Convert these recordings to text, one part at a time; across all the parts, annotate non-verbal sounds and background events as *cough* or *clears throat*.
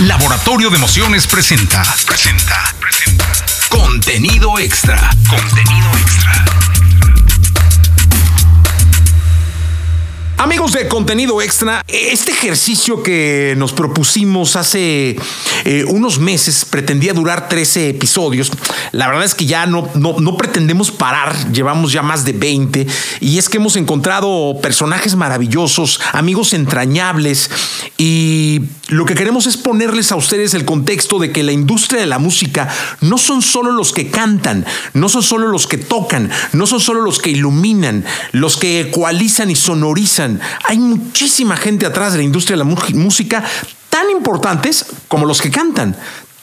Laboratorio de Emociones presenta. Presenta. Presenta. Contenido extra. Contenido extra. Amigos de contenido extra, este ejercicio que nos propusimos hace eh, unos meses pretendía durar 13 episodios. La verdad es que ya no, no, no, pretendemos parar, llevamos ya más de 20 y es que hemos encontrado personajes maravillosos, amigos entrañables. Y lo que queremos es ponerles a ustedes el contexto de que la industria de la música no son solo los que cantan, no son solo los que tocan, no son solo los que iluminan, los que ecualizan y sonorizan. Hay muchísima gente atrás de la industria de la música tan importantes como los que cantan,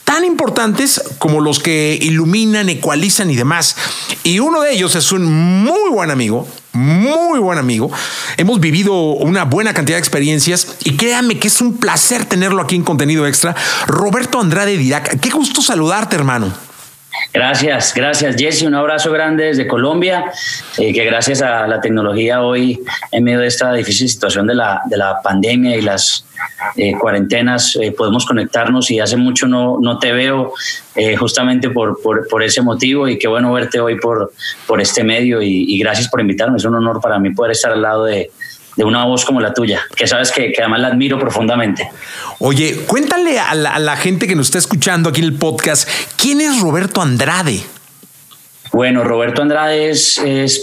tan importantes como los que iluminan, ecualizan y demás. Y uno de ellos es un muy buen amigo, muy buen amigo. Hemos vivido una buena cantidad de experiencias y créanme que es un placer tenerlo aquí en contenido extra. Roberto Andrade Dirac, qué gusto saludarte, hermano. Gracias, gracias Jesse, un abrazo grande desde Colombia, eh, que gracias a la tecnología hoy, en medio de esta difícil situación de la, de la pandemia y las eh, cuarentenas, eh, podemos conectarnos y hace mucho no, no te veo justamente por, por, ese motivo. Y qué bueno verte hoy por, por este medio y gracias por invitarme, es un honor para mí poder estar al lado de, de una voz como la tuya, que sabes que, además la admiro profundamente. Oye, cuéntale a la, gente que nos está escuchando aquí en el podcast, ¿quién es Roberto Andrade? Bueno, Roberto Andrade es,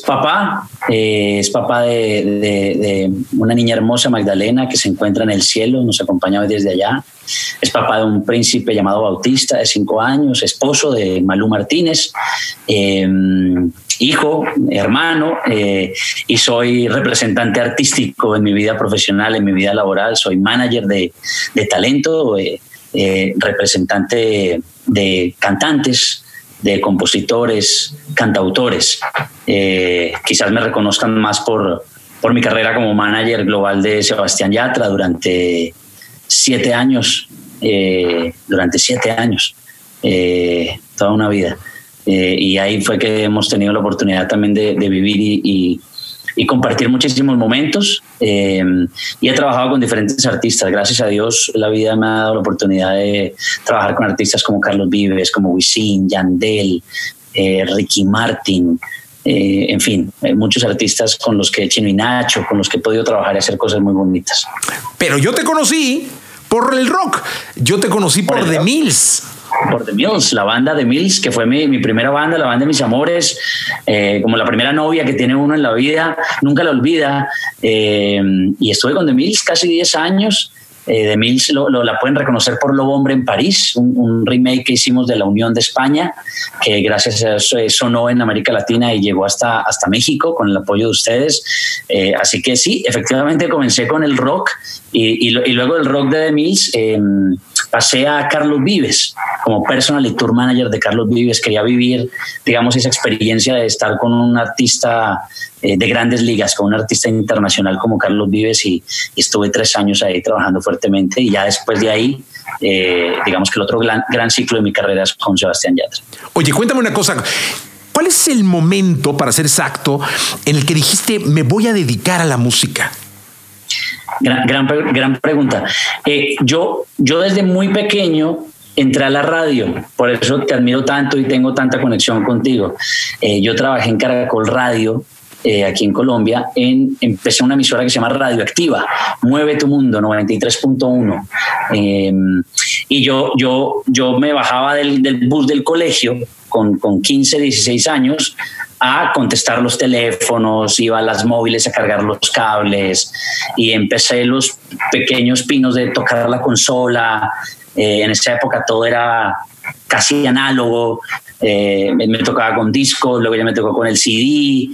papá, eh, es papá de, una niña hermosa, Magdalena, que se encuentra en el cielo, nos acompaña desde allá. Es papá de un príncipe llamado Bautista, de cinco años, esposo de Malú Martínez. Eh, hijo, hermano, eh, y soy representante artístico en mi vida profesional, en mi vida laboral, soy manager de, talento, eh, eh, representante de cantantes, de compositores, cantautores. quizás me reconozcan más por, por mi carrera como manager global de Sebastián Yatra durante siete años, durante siete años, toda una vida. Eh, y ahí fue que hemos tenido la oportunidad también de, vivir y, compartir muchísimos momentos. Eh, y he trabajado con diferentes artistas. Gracias a Dios, la vida me ha dado la oportunidad de trabajar con artistas como Carlos Vives, como Wisin, Yandel, eh, Ricky Martin. en fin, muchos artistas con los que Chino y Nacho, con los que he podido trabajar y hacer cosas muy bonitas. Pero yo te conocí por el rock, yo te conocí por, por The Mills por The Mills, la banda The Mills, que fue mi, primera banda, la banda de mis amores, eh, como la primera novia que tiene uno en la vida, nunca la olvida. Eh, y estuve con The Mills casi 10 años. Eh, The Mills lo, la pueden reconocer por Lobo Hombre en París, un, remake que hicimos de La Unión de España, que gracias a eso sonó en América Latina y llegó hasta, hasta México con el apoyo de ustedes. así que sí, efectivamente comencé con el rock y, y, y luego el rock de The Mills pasé a Carlos Vives como personal y tour manager de Carlos Vives. Quería vivir, digamos, esa experiencia de estar con un artista eh, de grandes ligas, con un artista internacional como Carlos Vives y, estuve tres años ahí trabajando fuertemente y ya después de ahí, eh, digamos que el otro gran, ciclo de mi carrera es con Sebastián Yatra. Oye, cuéntame una cosa. ¿Cuál es el momento, para ser exacto, en el que dijiste me voy a dedicar a la música? Gran, gran, pregunta. Eh, yo, yo desde muy pequeño entré a la radio, por eso te admiro tanto y tengo tanta conexión contigo. Eh, yo trabajé en Caracol Radio. Eh, aquí en Colombia, en, empecé una emisora que se llama Radioactiva, Mueve tu Mundo 93.1. Em, y yo, yo, yo me bajaba del, del bus del colegio con, con 15, 16 años a contestar los teléfonos, iba a las móviles a cargar los cables y empecé los pequeños pinos de tocar la consola. Eh, en esa época todo era casi análogo, eh, me, tocaba con discos, luego ya me tocó con el CD,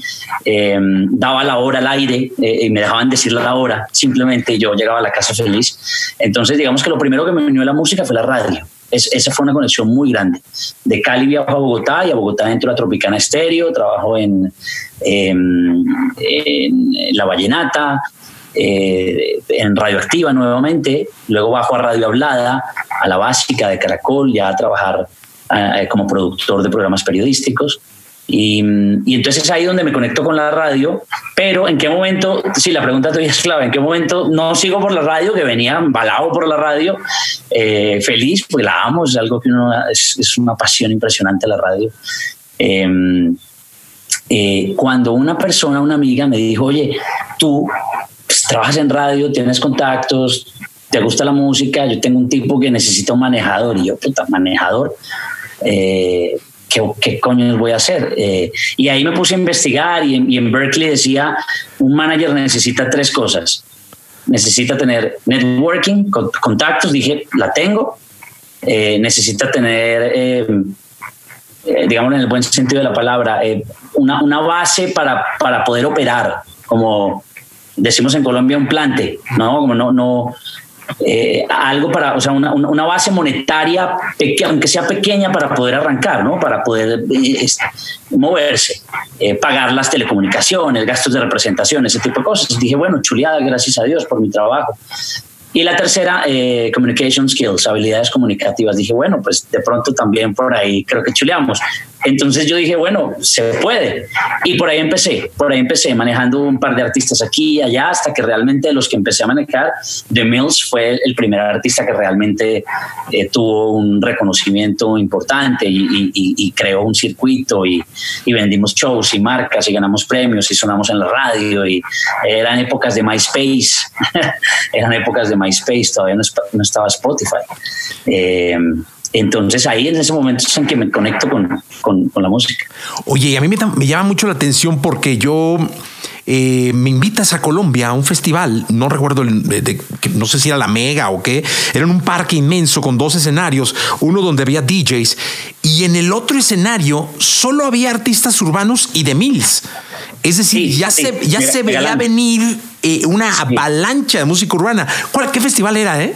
eh, daba la hora al aire y me dejaban decir la hora, simplemente yo llegaba a la casa feliz. Entonces digamos que lo primero que me unió a la música fue la radio esa fue una conexión muy grande. De Cali viajo a Bogotá y a Bogotá entro a Tropicana Estéreo, trabajo en, en, La Vallenata, eh, en Radioactiva nuevamente, luego bajo a Radio Hablada, a la básica de Caracol, ya a trabajar eh, como productor de programas periodísticos. Y, y, entonces es ahí donde me conecto con la radio, pero en qué momento, sí, la pregunta tuya es clave, en qué momento no sigo por la radio, que venía embalado por la radio, eh, feliz, porque la amo, es algo que uno, es, es una pasión impresionante la radio. Em, eh, cuando una persona, una amiga me dijo, oye, tú pues, trabajas en radio, tienes contactos, te gusta la música, yo tengo un tipo que necesita un manejador y yo, puta, manejador. Eh, ¿qué, ¿qué, coño voy a hacer? Eh, y ahí me puse a investigar y en, y en, Berkeley decía, un manager necesita tres cosas. Necesita tener networking, contactos, dije, la tengo. Eh, necesita tener, eh, digamos en el buen sentido de la palabra, una, una, base para, para poder operar, como decimos en Colombia, un plante, ¿no? Como no, no, eh, algo para, o sea, una, una base monetaria, aunque sea pequeña, para poder arrancar, ¿no? Para poder eh, moverse, eh, pagar las telecomunicaciones, gastos de representación, ese tipo de cosas. Dije, bueno, chuleada, gracias a Dios por mi trabajo. Y la tercera, eh, communication skills, habilidades comunicativas. Dije, bueno, pues de pronto también por ahí creo que chuleamos. Entonces yo dije, bueno, se puede. Y por ahí empecé, por ahí empecé manejando un par de artistas aquí y allá, hasta que realmente los que empecé a manejar, The Mills fue el primer artista que realmente eh, tuvo un reconocimiento importante y, creó un circuito y, vendimos shows y marcas y ganamos premios y sonamos en la radio y eran épocas de MySpace, *laughs* eran épocas de MySpace, todavía no, no estaba Spotify. Eh, entonces ahí en ese momento es en que me conecto con, con, con la música. Oye, a mí me, me, llama mucho la atención porque yo eh, me invitas a Colombia a un festival, no recuerdo, de, de, no sé si era la Mega o qué, era en un parque inmenso con dos escenarios, uno donde había DJs y en el otro escenario solo había artistas urbanos y de Mills. Es decir, sí, ya sí, se, ya se veía venir eh, una avalancha de música urbana. ¿Cuál, ¿Qué festival era, eh?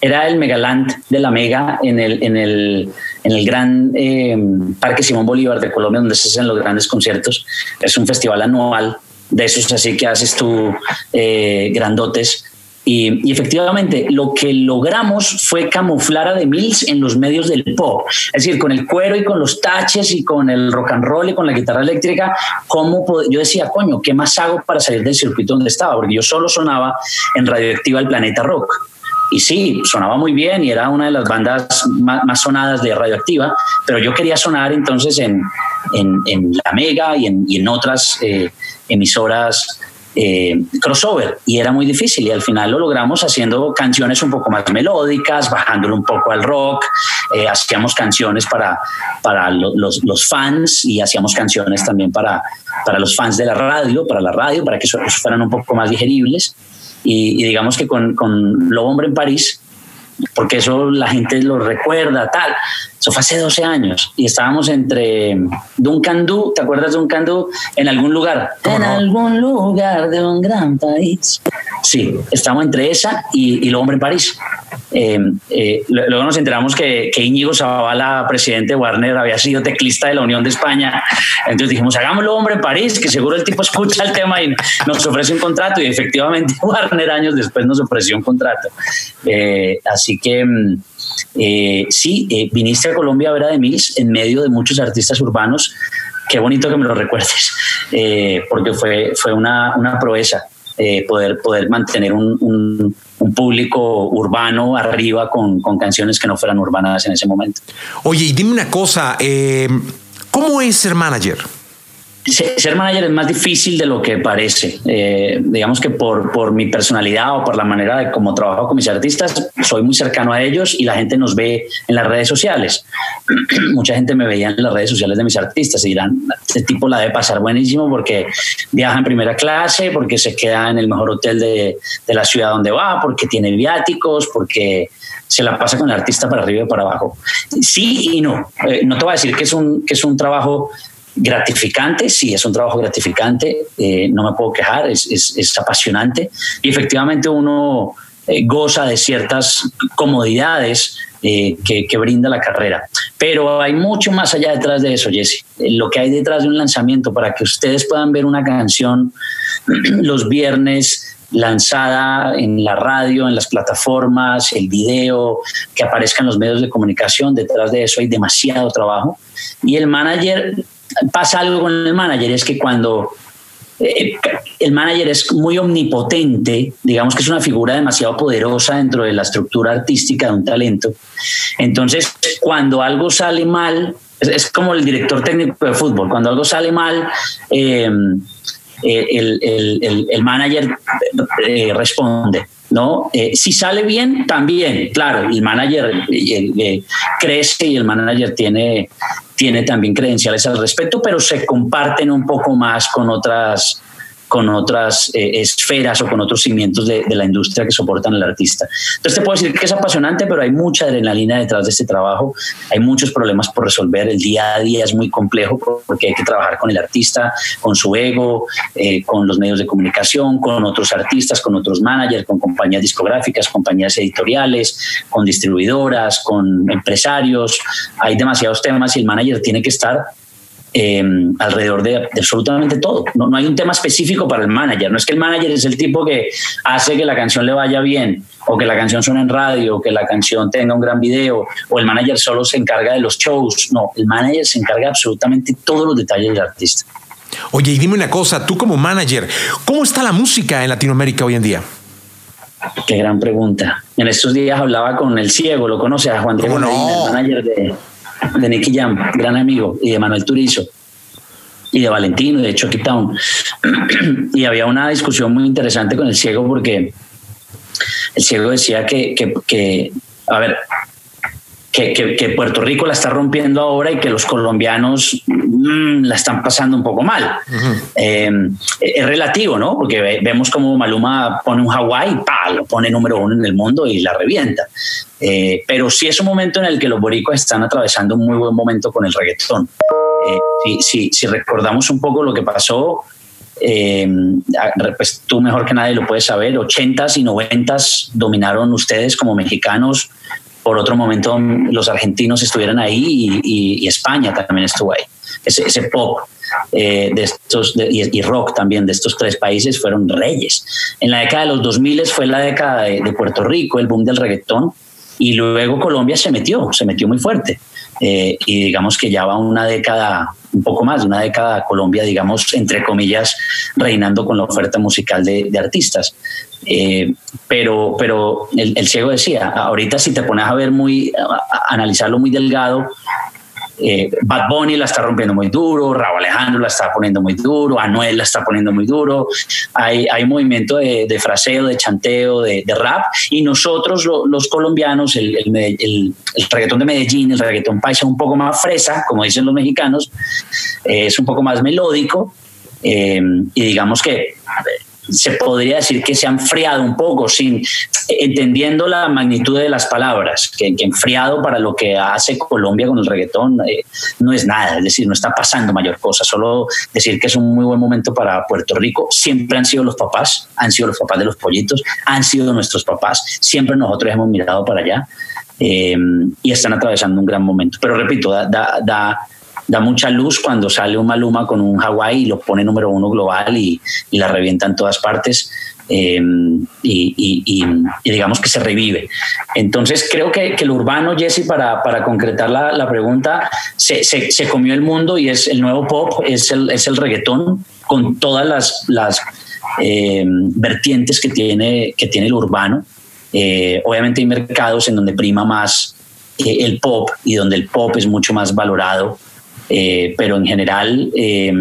Era el Megaland de la Mega en el, en el, en el gran eh, Parque Simón Bolívar de Colombia, donde se hacen los grandes conciertos. Es un festival anual de esos así que haces tú eh, grandotes. Y, y, efectivamente, lo que logramos fue camuflar a The Mills en los medios del pop. Es decir, con el cuero y con los taches y con el rock and roll y con la guitarra eléctrica, ¿cómo yo decía, coño, ¿qué más hago para salir del circuito donde estaba? Porque yo solo sonaba en Radioactiva El Planeta Rock. Y sí, sonaba muy bien y era una de las bandas más, sonadas de Radioactiva, pero yo quería sonar entonces en, en, La Mega y en, en otras eh, emisoras eh, crossover. Y era muy difícil y al final lo logramos haciendo canciones un poco más melódicas, bajándolo un poco al rock, eh, hacíamos canciones para, para lo, los, los, fans y hacíamos canciones también para, para los fans de la radio, para la radio, para que fueran un poco más digeribles y, y digamos que con, con Lo Hombre en París porque eso la gente lo recuerda, tal. Eso fue hace 12 años y estábamos entre Duncan Du, ¿te acuerdas de Duncan Du? En algún lugar. En no? algún lugar de un gran país. Sí, estábamos entre esa y, y Lo Hombre en París. Eh, eh, luego nos enteramos que, que Íñigo Zavala, presidente de Warner, había sido teclista de la Unión de España. Entonces dijimos, hagámoslo hombre en París, que seguro el tipo escucha el tema y nos ofrece un contrato. Y efectivamente *laughs* Warner años después nos ofreció un contrato. Eh, así que eh, sí, eh, viniste a Colombia a ver a The Mills en medio de muchos artistas urbanos. Qué bonito que me lo *laughs* recuerdes, eh, porque fue, fue una, una proeza. Poder, poder mantener un, un, público urbano arriba con, con, canciones que no fueran urbanas en ese momento. Oye, y dime una cosa, ¿cómo es ser manager? Ser manager es más difícil de lo que parece. Eh, digamos que por, por mi personalidad o por la manera de cómo trabajo con mis artistas, soy muy cercano a ellos y la gente nos ve en las redes sociales. *clears throat* Mucha gente me veía en las redes sociales de mis artistas y dirán, este tipo la debe pasar buenísimo porque viaja en primera clase, porque se queda en el mejor hotel de, de la ciudad donde va, porque tiene viáticos, porque se la pasa con el artista para arriba y para abajo. Sí y no. Eh, no te voy a decir que es un, que es un trabajo gratificante, sí, es un trabajo gratificante, eh, no me puedo quejar, es, apasionante y efectivamente uno eh, goza de ciertas comodidades eh, que, que, brinda la carrera. Pero hay mucho más allá detrás de eso, Jesse. Lo que hay detrás de un lanzamiento para que ustedes puedan ver una canción *clears throat* los viernes lanzada en la radio, en las plataformas, el video, que aparezca en los medios de comunicación, detrás de eso hay demasiado trabajo. Y el manager pasa algo con el manager, es que cuando eh, el manager es muy omnipotente, digamos que es una figura demasiado poderosa dentro de la estructura artística de un talento. Entonces, cuando algo sale mal, es, como el director técnico de fútbol, cuando algo sale mal, eh, el, el, el, manager eh, responde. ¿no? si sale bien, también, claro, el manager crece y el manager tiene, tiene también credenciales al respecto, pero se comparten un poco más con otras con otras eh, esferas o con otros cimientos de, la industria que soportan al artista. Entonces te puedo decir que es apasionante, pero hay mucha adrenalina detrás de este trabajo, hay muchos problemas por resolver, el día a día es muy complejo porque hay que trabajar con el artista, con su ego, eh, con los medios de comunicación, con otros artistas, con otros managers, con compañías discográficas, compañías editoriales, con distribuidoras, con empresarios, hay demasiados temas y el manager tiene que estar eh, alrededor de, absolutamente todo. No, hay un tema específico para el manager. No es que el manager es el tipo que hace que la canción le vaya bien, o que la canción suene en radio, o que la canción tenga un gran video, o el manager solo se encarga de los shows. No, el manager se encarga de absolutamente todos los detalles del artista. Oye, y dime una cosa, tú como manager, ¿cómo está la música en Latinoamérica hoy en día? Qué gran pregunta. En estos días hablaba con el ciego, lo conoce a Juan Diego el manager de, de Nicky Jam, gran amigo, y de Manuel Turizo, y de Valentino, y de Chucky Town. *clears throat* y había una discusión muy interesante con el ciego porque el ciego decía que, que, a ver, que, Puerto Rico la está rompiendo ahora y que los colombianos mm, la están pasando un poco mal. Eh, es relativo, ¿no? Porque vemos como Maluma pone un Hawái, lo pone número uno en el mundo y la revienta. Eh, pero sí es un momento en el que los boricos están atravesando un muy buen momento con el reggaetón. Eh, si, si, recordamos un poco lo que pasó, eh, pues tú mejor que nadie lo puedes saber, 80s y 90s dominaron ustedes como mexicanos. Por otro momento los argentinos estuvieron ahí y, España también estuvo ahí. Ese, pop de estos y, rock también de estos tres países fueron reyes. En la década de los 2000 fue la década de, de Puerto Rico, el boom del reggaetón y luego Colombia se metió, se metió muy fuerte. Eh, y digamos que ya va una década, un poco más de una década, Colombia, digamos, entre comillas, reinando con la oferta musical de, artistas. Eh, pero pero el, el, ciego decía, ahorita si te pones a ver muy, a analizarlo muy delgado, eh, Bad Bunny la está rompiendo muy duro, Raúl Alejandro la está poniendo muy duro, Anuel la está poniendo muy duro, hay, hay movimiento de, de fraseo, de chanteo, de, rap, y nosotros los colombianos, el, el, reggaetón de Medellín, el reggaetón paisa un poco más fresa, como dicen los mexicanos, eh, es un poco más melódico, eh, y digamos que se podría decir que se ha enfriado un poco, sin entendiendo la magnitud de las palabras, que, enfriado para lo que hace Colombia con el reggaetón eh, no es nada, es decir, no está pasando mayor cosa, solo decir que es un muy buen momento para Puerto Rico, siempre han sido los papás, han sido los papás de los pollitos, han sido nuestros papás, siempre nosotros hemos mirado para allá eh, y están atravesando un gran momento, pero repito, da, da da mucha luz cuando sale un Maluma con un Hawái y lo pone número uno global y, la revienta en todas partes. Eh, y, digamos que se revive. Entonces creo que, que el urbano, Jesse, para, para concretar la, la pregunta, se, se, comió el mundo y es el nuevo pop, es el, es el reggaetón con todas las, las eh, vertientes que tiene, que tiene el urbano. Eh, obviamente hay mercados en donde prima más el pop y donde el pop es mucho más valorado eh, pero en general eh,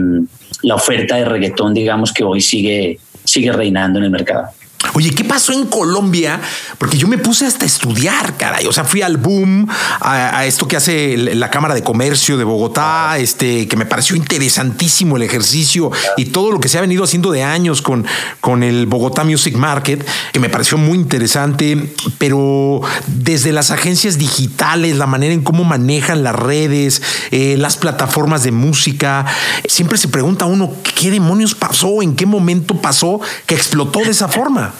la oferta de reggaetón, digamos que hoy sigue, sigue reinando en el mercado. Oye, ¿qué pasó en Colombia? Porque yo me puse hasta a estudiar, caray. O sea, fui al boom, a, esto que hace la Cámara de Comercio de Bogotá, este, que me pareció interesantísimo el ejercicio y todo lo que se ha venido haciendo de años con, con el Bogotá Music Market, que me pareció muy interesante, pero desde las agencias digitales, la manera en cómo manejan las redes, eh, las plataformas de música, siempre se pregunta uno, ¿qué demonios pasó? ¿En qué momento pasó que explotó de esa forma?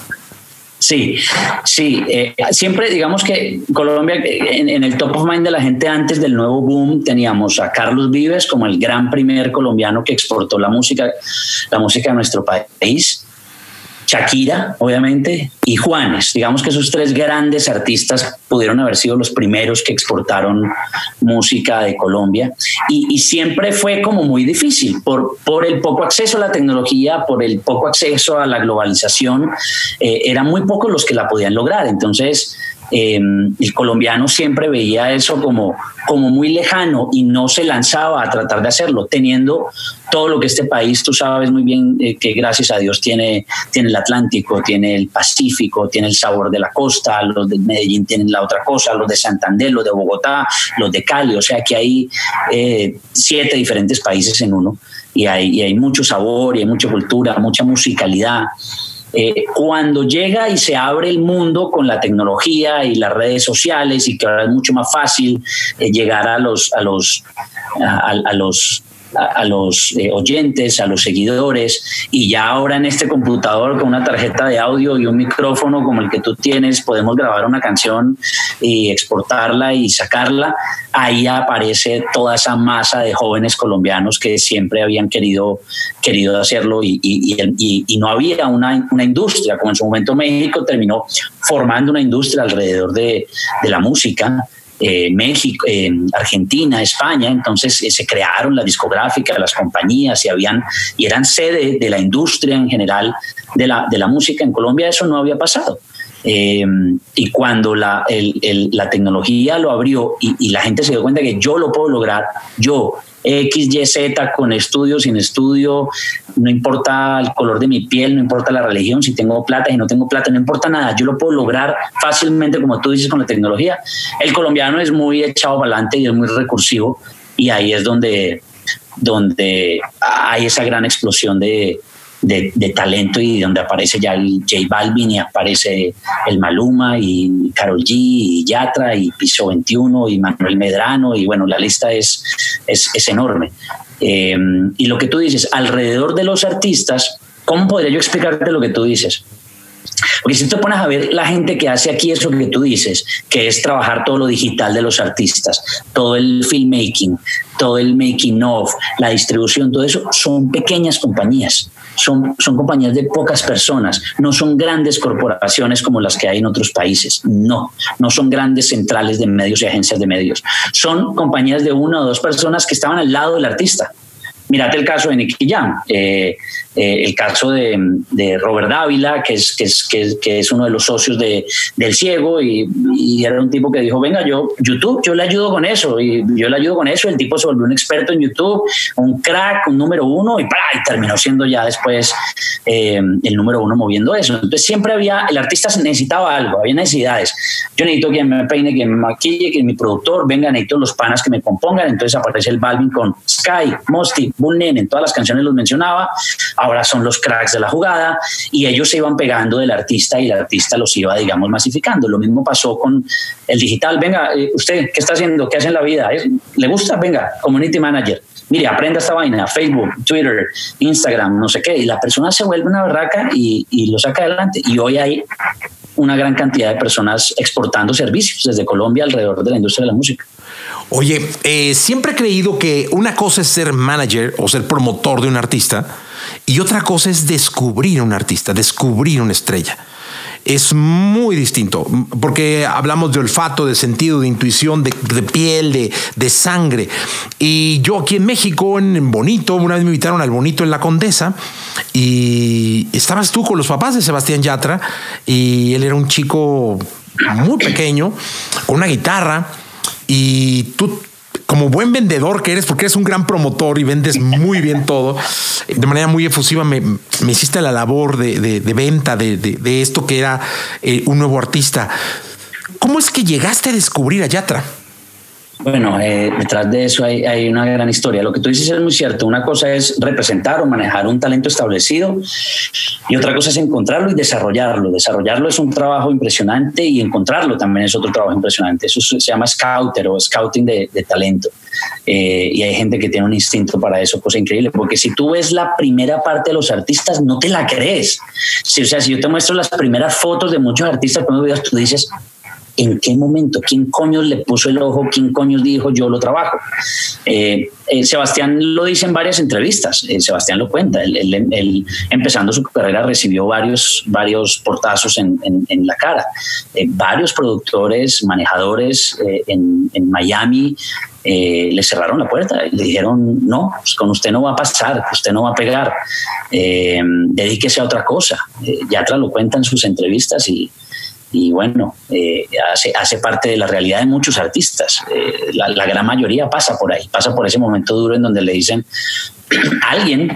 Sí, sí. Eh, siempre digamos que Colombia, en, el top of mind de la gente antes del nuevo boom, teníamos a Carlos Vives como el gran primer colombiano que exportó la música, la música de nuestro país. Shakira, obviamente, y Juanes. Digamos que esos tres grandes artistas pudieron haber sido los primeros que exportaron música de Colombia. Y, siempre fue como muy difícil por, por el poco acceso a la tecnología, por el poco acceso a la globalización. Eh, eran muy pocos los que la podían lograr. Entonces, eh, el colombiano siempre veía eso como, como muy lejano y no se lanzaba a tratar de hacerlo, teniendo todo lo que este país, tú sabes muy bien eh, que gracias a Dios tiene, tiene el Atlántico, tiene el Pacífico, tiene el sabor de la costa, los de Medellín tienen la otra cosa, los de Santander, los de Bogotá, los de Cali, o sea que hay eh, siete diferentes países en uno y hay, y hay mucho sabor y hay mucha cultura, mucha musicalidad. Eh, cuando llega y se abre el mundo con la tecnología y las redes sociales y que ahora es mucho más fácil eh, llegar a los, a los, a los a, los eh, oyentes, a los seguidores, y ya ahora en este computador con una tarjeta de audio y un micrófono como el que tú tienes, podemos grabar una canción y exportarla y sacarla, ahí aparece toda esa masa de jóvenes colombianos que siempre habían querido, querido hacerlo y, y, no había una, una, industria, como en su momento México terminó formando una industria alrededor de, de la música eh, México, Argentina, España, entonces eh, se crearon las discográficas, las compañías y habían y eran sede de la industria en general de la, de la música. En Colombia eso no había pasado. Eh, y cuando la, la, tecnología lo abrió y, y, la gente se dio cuenta que yo lo puedo lograr, yo X, Y, Z, con estudio, sin estudio, no importa el color de mi piel, no importa la religión, si tengo plata, si no tengo plata, no importa nada, yo lo puedo lograr fácilmente, como tú dices, con la tecnología. El colombiano es muy echado para adelante y es muy recursivo y ahí es donde, donde hay esa gran explosión de, de, talento y donde aparece ya el J Balvin y aparece el Maluma y Carol G y Yatra y Piso 21 y Manuel Medrano y bueno, la lista es, es, enorme. Eh, y lo que tú dices, alrededor de los artistas, ¿cómo podría yo explicarte lo que tú dices? Porque si te pones a ver la gente que hace aquí eso que tú dices, que es trabajar todo lo digital de los artistas, todo el filmmaking, todo el making of, la distribución, todo eso, son pequeñas compañías. Son, son compañías de pocas personas, no son grandes corporaciones como las que hay en otros países, no, no son grandes centrales de medios y agencias de medios, son compañías de una o dos personas que estaban al lado del artista. Mírate el caso de Nicky Jam. Eh, eh, el caso de, Robert Dávila, que es, que es, que es, uno de los socios de, del ciego, y, era un tipo que dijo, venga, yo, YouTube, yo le ayudo con eso, y yo le ayudo con eso, el tipo se volvió un experto en YouTube, un crack, un número uno, y, y terminó siendo ya después eh, el número uno moviendo eso. Entonces siempre había, el artista necesitaba algo, había necesidades. Yo necesito quien me peine, quien me maquille, quien mi productor, venga, necesito los panas que me compongan, entonces aparece el Balvin con Sky, Mosty, Bull en todas las canciones los mencionaba, ahora son los cracks de la jugada y ellos se iban pegando del artista y el artista los iba, digamos, masificando. Lo mismo pasó con el digital. Venga, eh, usted, ¿qué está haciendo? ¿Qué hace en la vida? ¿Le gusta? Venga, community manager. Mire, aprenda esta vaina, Facebook, Twitter, Instagram, no sé qué. Y la persona se vuelve una barraca y, y lo saca adelante. Y hoy hay una gran cantidad de personas exportando servicios desde Colombia alrededor de la industria de la música. Oye, eh, siempre he creído que una cosa es ser manager o ser promotor de un artista y otra cosa es descubrir un artista, descubrir una estrella. Es muy distinto, porque hablamos de olfato, de sentido, de intuición, de, piel, de, de, sangre. Y yo aquí en México, en Bonito, una vez me invitaron al Bonito en la Condesa y estabas tú con los papás de Sebastián Yatra y él era un chico muy pequeño, con una guitarra y tú como buen vendedor que eres, porque eres un gran promotor y vendes muy bien todo, de manera muy efusiva me, hiciste la labor de, venta de, esto que era eh, un nuevo artista. ¿Cómo es que llegaste a descubrir a Yatra? Bueno, eh, detrás de eso hay, una gran historia. Lo que tú dices es muy cierto. Una cosa es representar o manejar un talento establecido y otra cosa es encontrarlo y desarrollarlo. Desarrollarlo es un trabajo impresionante y encontrarlo también es otro trabajo impresionante. Eso se llama scouter o scouting de, talento. Eh, y hay gente que tiene un instinto para eso, cosa increíble, porque si tú ves la primera parte de los artistas, no te la crees. Si, o sea, si yo te muestro las primeras fotos de muchos artistas, cuando tú dices, ¿en qué momento? ¿Quién coño le puso el ojo? ¿Quién coño dijo yo lo trabajo? Eh, eh, Sebastián lo dice en varias entrevistas, eh, Sebastián lo cuenta, él, empezando su carrera recibió varios, varios portazos en, la cara, varios productores, manejadores en, Miami le cerraron la puerta y le dijeron, no, pues con usted no va a pasar, usted no va a pegar, dedíquese a otra cosa. Yatra lo cuenta en sus entrevistas y, y bueno, eh, hace, hace parte de la realidad de muchos artistas. Eh, la, gran mayoría pasa por ahí, pasa por ese momento duro en donde le dicen *clears throat* alguien,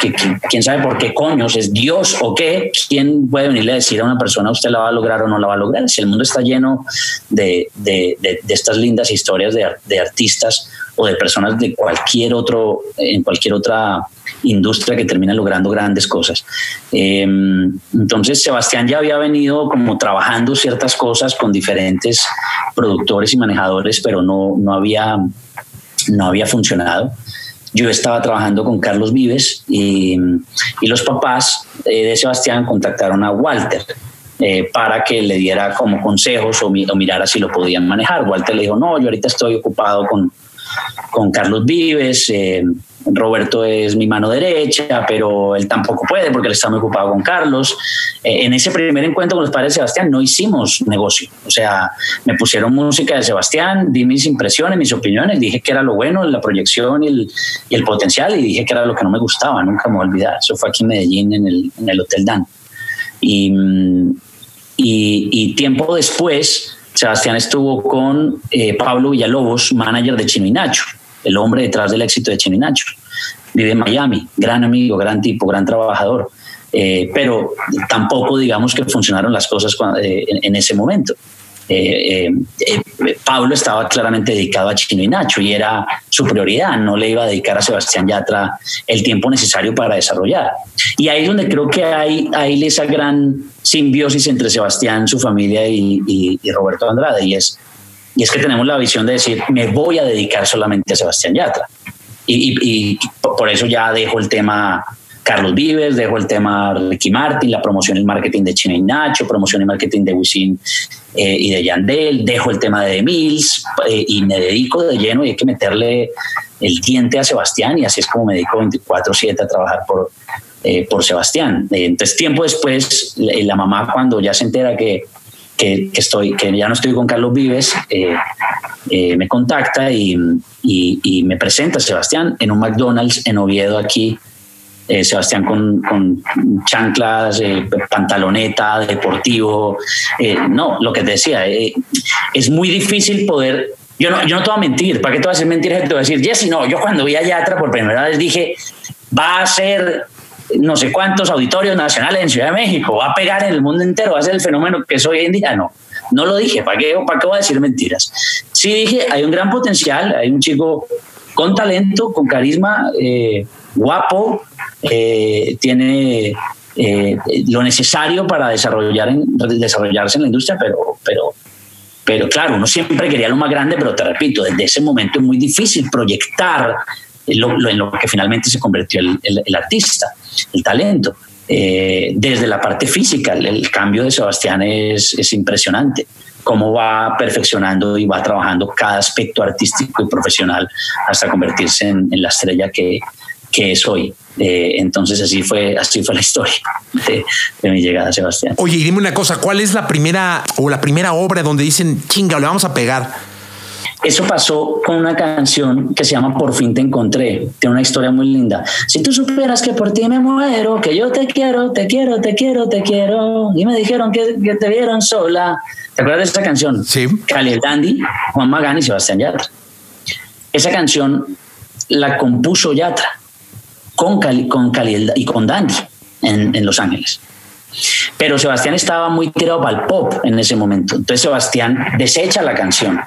que, quién sabe por qué coños, es Dios o qué, quién puede venirle a decir a una persona usted la va a lograr o no la va a lograr. Si el mundo está lleno de, de, de, estas lindas historias de, artistas o de personas de cualquier otro, en cualquier otra industria que termina logrando grandes cosas. Em, entonces, Sebastián ya había venido como trabajando ciertas cosas con diferentes productores y manejadores, pero no, no, había, no había funcionado. Yo estaba trabajando con Carlos Vives y, y los papás eh, de Sebastián contactaron a Walter, eh, para que le diera como consejos o, o, mirara si lo podían manejar. Walter le dijo, no, yo ahorita estoy ocupado con, con Carlos Vives, eh, Roberto es mi mano derecha, pero él tampoco puede porque él está muy ocupado con Carlos. Eh, en ese primer encuentro con los padres de Sebastián no hicimos negocio. O sea, me pusieron música de Sebastián, di mis impresiones, mis opiniones, dije que era lo bueno, la proyección y el, potencial y dije que era lo que no me gustaba, nunca me voy a olvidar. Eso fue aquí en Medellín, en el, Hotel Dan. Y, y tiempo después, Sebastián estuvo con eh, Pablo Villalobos, manager de Chino y Nacho el hombre detrás del éxito de Chino y Nacho. Vive en Miami, gran amigo, gran tipo, gran trabajador. Eh, pero tampoco digamos que funcionaron las cosas eh, en, ese momento. Eh, Pablo estaba claramente dedicado a Chino y Nacho y era su prioridad, no le iba a dedicar a Sebastián Yatra el tiempo necesario para desarrollar. Y ahí es donde creo que hay, hay esa gran simbiosis entre Sebastián, su familia y, y Roberto Andrade, y es y es que tenemos la visión de decir, me voy a dedicar solamente a Sebastián Yatra. Y, por eso ya dejo el tema Carlos Vives, dejo el tema Ricky Martin, la promoción y marketing de China y Nacho, promoción y marketing de Wisin eh, y de Yandel, dejo el tema de Mills eh, y me dedico de lleno y hay que meterle el diente a Sebastián y así es como me dedico 24/7 a trabajar por, eh, por Sebastián. entonces tiempo después, la mamá cuando ya se entera que que, estoy, que ya no estoy con Carlos Vives, me contacta y, y, me presenta Sebastián en un McDonald's en Oviedo aquí. Eh, Sebastián con, con chanclas, pantaloneta, deportivo. no, lo que te decía, es muy difícil poder yo no, yo no te voy a mentir, ¿para qué te voy a decir mentiras? Te voy a decir, Jesse, no, yo cuando vi a Yatra por primera vez dije, va a ser no sé cuántos auditorios nacionales en Ciudad de México, va a pegar en el mundo entero, va a ser el fenómeno que es hoy en día. No, no lo dije, ¿para qué, para qué voy a decir mentiras? Sí dije, hay un gran potencial, hay un chico con talento, con carisma, eh, guapo, eh, tiene eh, lo necesario para desarrollar en, desarrollarse en la industria, pero, pero, pero claro, uno siempre quería lo más grande, pero te repito, desde ese momento es muy difícil proyectar en lo que finalmente se convirtió el, artista, el talento. Eh, desde la parte física, el, cambio de Sebastián es, es, impresionante, cómo va perfeccionando y va trabajando cada aspecto artístico y profesional hasta convertirse en, la estrella que, que es hoy. Eh, entonces así fue, así fue la historia de, de, mi llegada, Sebastián. Oye, y dime una cosa, ¿cuál es la primera o la primera obra donde dicen, chinga, le vamos a pegar? Eso pasó con una canción que se llama Por fin te encontré. Tiene una historia muy linda. Si tú supieras que por ti me muero, que yo te quiero, te quiero, te quiero, te quiero, y me dijeron que, te vieron sola. ¿Te acuerdas de esa canción? Sí. Cali el Dandy, Juan Magán y Sebastián Yatra. Esa canción la compuso Yatra con Cali, con Cali y con Dandy en, en Los Ángeles. Pero Sebastián estaba muy tirado para el pop en ese momento. Entonces Sebastián desecha la canción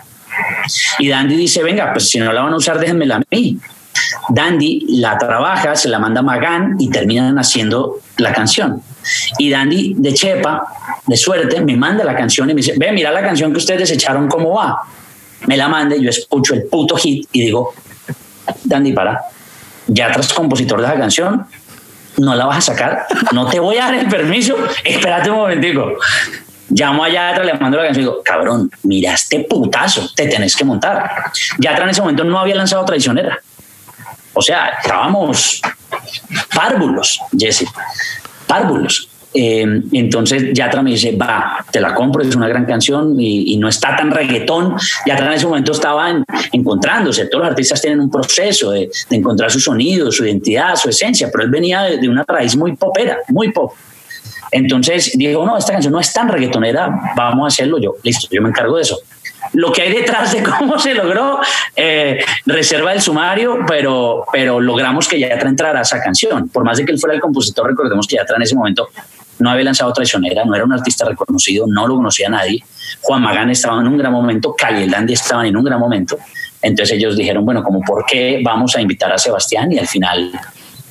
y Dandy dice, venga, pues si no la van a usar, déjenmela a mí. Dandy la trabaja, se la manda a Magán y terminan haciendo la canción. Y Dandy de Chepa, de suerte, me manda la canción y me dice, ve, mira la canción que ustedes echaron, ¿cómo va? Me la manda yo escucho el puto hit y digo, Dandy, para, ya tras compositor de la canción, no la vas a sacar, no te voy a dar el permiso, espérate un momentico Llamo a Yatra, le mando la canción y digo, cabrón, mira este putazo, te tenés que montar. Yatra en ese momento no había lanzado Traicionera. O sea, estábamos párvulos, Jesse, párvulos. Eh, entonces Yatra me dice, va, te la compro, es una gran canción y, no está tan reggaetón. Yatra en ese momento estaba encontrándose, todos los artistas tienen un proceso de, encontrar su sonido, su identidad, su esencia, pero él venía de, de, una raíz muy popera, muy pop. Entonces dijo, no, esta canción no es tan reggaetonera, vamos a hacerlo yo, listo, yo me encargo de eso lo que hay detrás de cómo se logró, eh, reserva el sumario, pero, pero logramos que Yatra entrara a esa canción. Por más de que él fuera el compositor, recordemos que Yatra en ese momento no había lanzado Traicionera, no era un artista reconocido, no lo conocía nadie. Juan Magán estaba en un gran momento, Cali el estaban en un gran momento. Entonces ellos dijeron, bueno, como por qué vamos a invitar a Sebastián y al final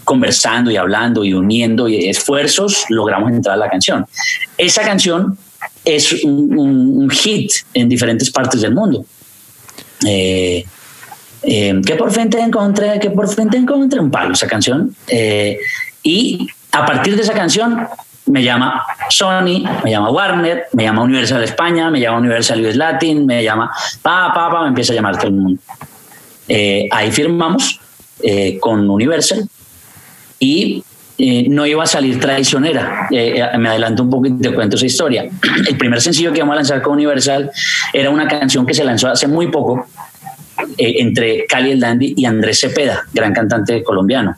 conversando y hablando y uniendo y esfuerzos logramos entrar a la canción. Esa canción es un, hit en diferentes partes del mundo. Eh, eh, que por fin te encontré, que por fin te encontré, un palo esa canción. Eh, y a partir de esa canción me llama Sony, me llama Warner, me llama Universal España, me llama Universal US Latin, me llama pa, pa, pa, me empieza a llamar todo el mundo. ahí firmamos con Universal y eh, no iba a salir traicionera. Eh, eh, me adelanto un poco y te cuento esa historia. *clears throat* El primer sencillo que vamos a lanzar con Universal era una canción que se lanzó hace muy poco entre Cali el Dandy y Andrés Cepeda, gran cantante colombiano,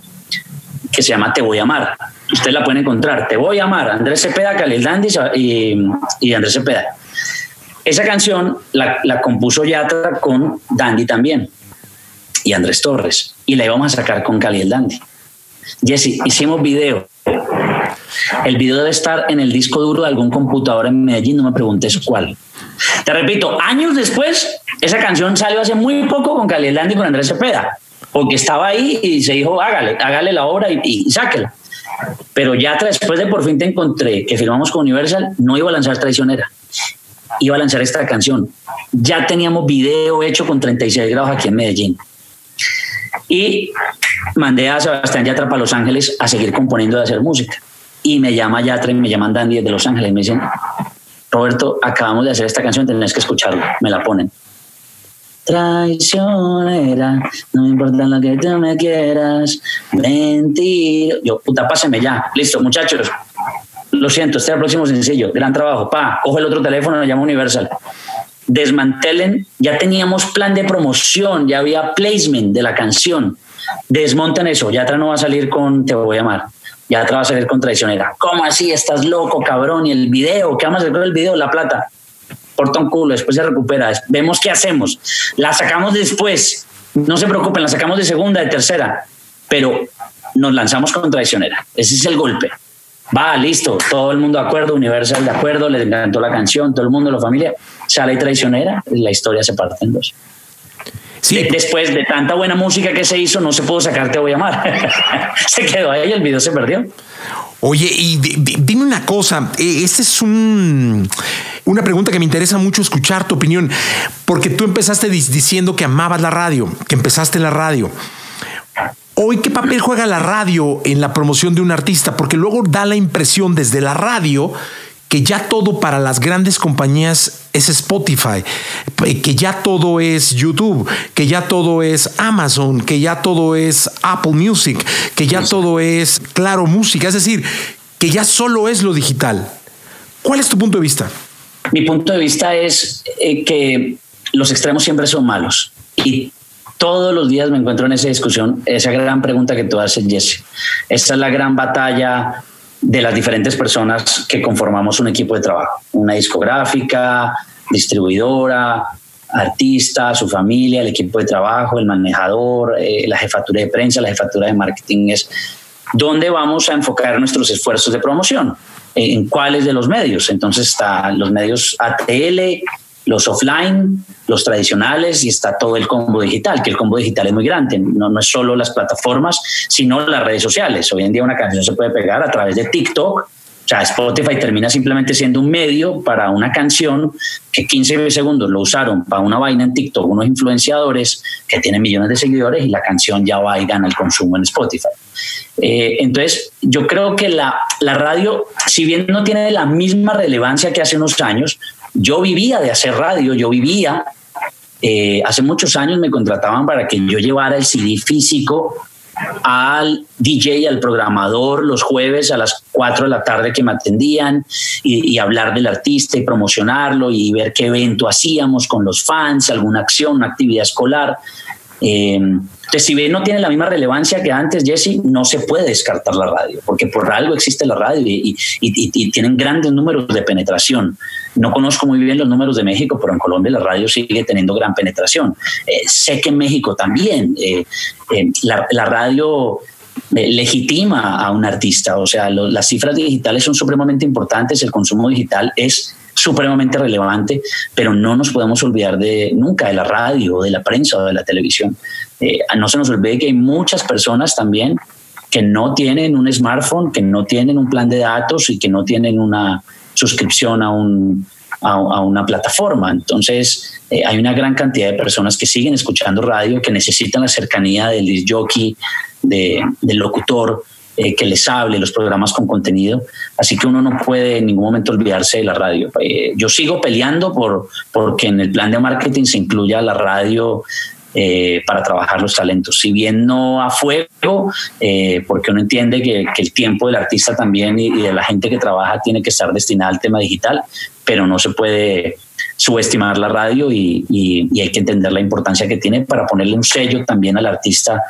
que se llama Te Voy a Amar. Usted la pueden encontrar. Te Voy a Amar, Andrés Cepeda, Cali el Dandy y, Andrés Cepeda. Esa canción la, compuso Yatra con Dandy también y Andrés Torres y la íbamos a sacar con Cali el Dandy. Jesse, hicimos video. El video debe estar en el disco duro de algún computador en Medellín, no me preguntes cuál. Te repito, años después, esa canción salió hace muy poco con Calielandi y con Andrés Cepeda, porque estaba ahí y se dijo, hágale, hágale la obra y, sáquela. Pero ya después de por fin te encontré que firmamos con Universal, no iba a lanzar Traicionera, iba a lanzar esta canción. Ya teníamos video hecho con 36 grados aquí en Medellín. Y mandé a Sebastián Yatra para Los Ángeles a seguir componiendo y hacer música. Y me llama Yatra y me llaman Dandy de Los Ángeles y me dicen, Roberto, acabamos de hacer esta canción, tenés que escucharla. Me la ponen. Traicionera, no me importa lo que tú me quieras, mentir. Yo, puta, páseme ya. Listo, muchachos. Lo siento, este es el próximo sencillo. Gran trabajo. Pa, coge el otro teléfono, me llama Universal desmantelen, ya teníamos plan de promoción, ya había placement de la canción, desmonten eso, Yatra no va a salir con Te voy a amar, Yatra va a salir con Traicionera. ¿Cómo así? Estás loco, cabrón, y el video, ¿qué vamos a hacer con el video? La plata, porta un culo, después se recupera, vemos qué hacemos, la sacamos después, no se preocupen, la sacamos de segunda, de tercera, pero nos lanzamos con Traicionera, ese es el golpe. Va, listo, todo el mundo de acuerdo, Universal de acuerdo, les encantó la canción, todo el mundo, la familia, sale traicionera, la historia se parte en dos. Sí. Después de tanta buena música que se hizo, no se pudo sacar Te voy a amar. *laughs* se quedó ahí, el video se perdió. Oye, y dime una cosa, e, esta es un, una pregunta que me interesa mucho escuchar tu opinión, porque tú empezaste diciendo que amabas la radio, que empezaste la radio. Hoy, ¿qué papel juega la radio en la promoción de un artista? Porque luego da la impresión desde la radio que ya todo para las grandes compañías es Spotify, que ya todo es YouTube, que ya todo es Amazon, que ya todo es Apple Music, que ya todo es Claro Música, es decir, que ya solo es lo digital. ¿Cuál es tu punto de vista? Mi punto de vista es eh, que los extremos siempre son malos y todos los días me encuentro en esa discusión, esa gran pregunta que tú haces, Jesse. Esta es la gran batalla de las diferentes personas que conformamos un equipo de trabajo, una discográfica, distribuidora, artista, su familia, el equipo de trabajo, el manejador, eh, la jefatura de prensa, la jefatura de marketing, es dónde vamos a enfocar nuestros esfuerzos de promoción, en cuáles de los medios. Entonces están los medios ATL, los offline, los tradicionales y está todo el combo digital, que el combo digital es muy grande, no, no es solo las plataformas, sino las redes sociales. Hoy en día una canción se puede pegar a través de TikTok, o sea, Spotify termina simplemente siendo un medio para una canción que 15 segundos lo usaron para una vaina en TikTok, unos influenciadores que tienen millones de seguidores y la canción ya va y gana el consumo en Spotify. Eh, entonces, yo creo que la, la radio si bien no tiene la misma relevancia que hace unos años, yo vivía de hacer radio, yo vivía, eh, hace muchos años me contrataban para que yo llevara el CD físico al DJ, al programador los jueves a las 4 de la tarde que me atendían y, hablar del artista y promocionarlo y ver qué evento hacíamos con los fans, alguna acción, una actividad escolar. Eh, si bien no tiene la misma relevancia que antes, Jesse, no se puede descartar la radio, porque por algo existe la radio y, tienen grandes números de penetración. No conozco muy bien los números de México, pero en Colombia la radio sigue teniendo gran penetración. Eh, sé que en México también eh, la, radio legitima a un artista, o sea, las cifras digitales son supremamente importantes, el consumo digital es supremamente relevante, pero no nos podemos olvidar de nunca de la radio, de la prensa o de la televisión. Eh, no se nos olvide que hay muchas personas también que no tienen un smartphone, que no tienen un plan de datos y que no tienen una suscripción a, un, a, una plataforma. Entonces, eh, hay una gran cantidad de personas que siguen escuchando radio, que necesitan la cercanía del jockey, de, del locutor, eh, que les hable, los programas con contenido. Así que uno no puede en ningún momento olvidarse de la radio. Eh, yo sigo peleando por porque en el plan de marketing se incluya la radio eh, para trabajar los talentos. Si bien no a fuego, porque uno entiende que, el tiempo del artista también y, de la gente que trabaja tiene que estar destinada al tema digital, pero no se puede subestimar la radio y, hay que entender la importancia que tiene para ponerle un sello también al artista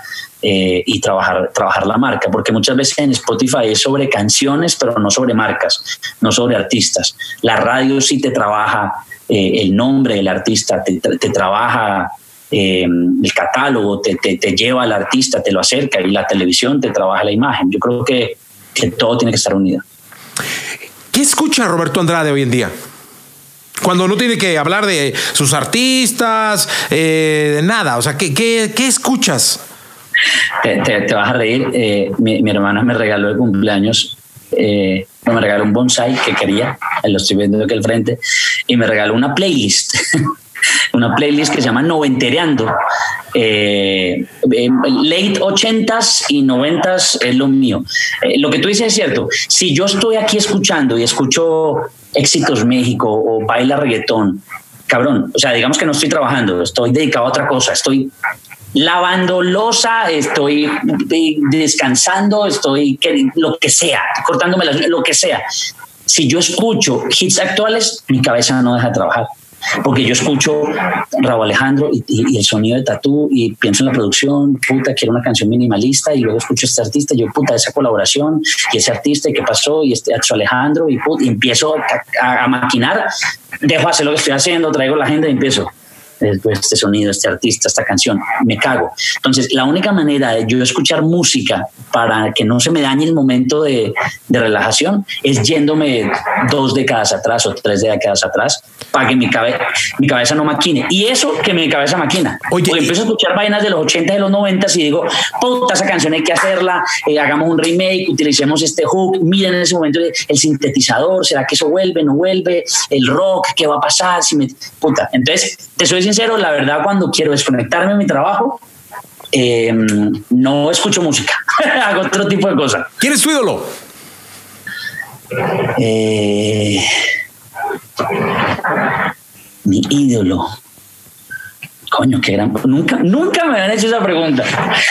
eh, y trabajar, trabajar la marca, porque muchas veces en Spotify es sobre canciones, pero no sobre marcas, no sobre artistas. La radio sí te trabaja eh, el nombre del artista, te, trabaja eh, el catálogo, te, te, lleva al artista, te lo acerca y la televisión te trabaja la imagen. Yo creo que, que todo tiene que estar unido. ¿Qué escucha Roberto Andrade hoy en día? Cuando no tiene que hablar de sus artistas, de nada. O sea, ¿qué, qué, qué escuchas? te, vas a reír. Eh, mi, hermana me regaló de cumpleaños, eh, me regaló un bonsai que quería, lo estoy viendo aquí al frente, y me regaló una playlist. *laughs* una playlist que se llama Noventereando. Eh, late 80s y 90s es lo mío. lo que tú dices es cierto. Si yo estoy aquí escuchando y escucho Éxitos México o Baila Reggaetón, cabrón, o sea, digamos que no estoy trabajando, estoy dedicado a otra cosa, estoy lavando losa, estoy descansando, estoy lo que sea, cortándome lo que sea. Si yo escucho hits actuales, mi cabeza no deja de trabajar. Porque yo escucho Raúl Alejandro y, el sonido de Tatú y pienso en la producción, puta, quiero una canción minimalista y luego escucho este artista y yo, puta, esa colaboración y ese artista y qué pasó y este Alejandro y, empiezo a, a, maquinar, dejo hacer lo que estoy haciendo, traigo la agenda y empiezo este sonido, este artista, esta canción, me cago. Entonces, la única manera de yo escuchar música para que no se me dañe el momento de, de relajación es yéndome dos décadas atrás o tres décadas atrás para que mi, mi cabeza no maquine. Y eso que mi cabeza maquina. Oye, Porque empiezo a escuchar vainas de los 80 y de los 90 y digo, puta, esa canción hay que hacerla, eh, hagamos un remake, utilicemos este hook, miren en ese momento el sintetizador, ¿será que eso vuelve, no vuelve? El rock, ¿qué va a pasar? Si me... Puta, entonces, te soy sincero, la verdad, cuando quiero desconectarme de mi trabajo, em, no escucho música, *laughs* hago otro tipo de cosas. ¿Quién es tu ídolo? Eh, mi ídolo. Coño, qué gran. Nunca, nunca me han hecho esa pregunta.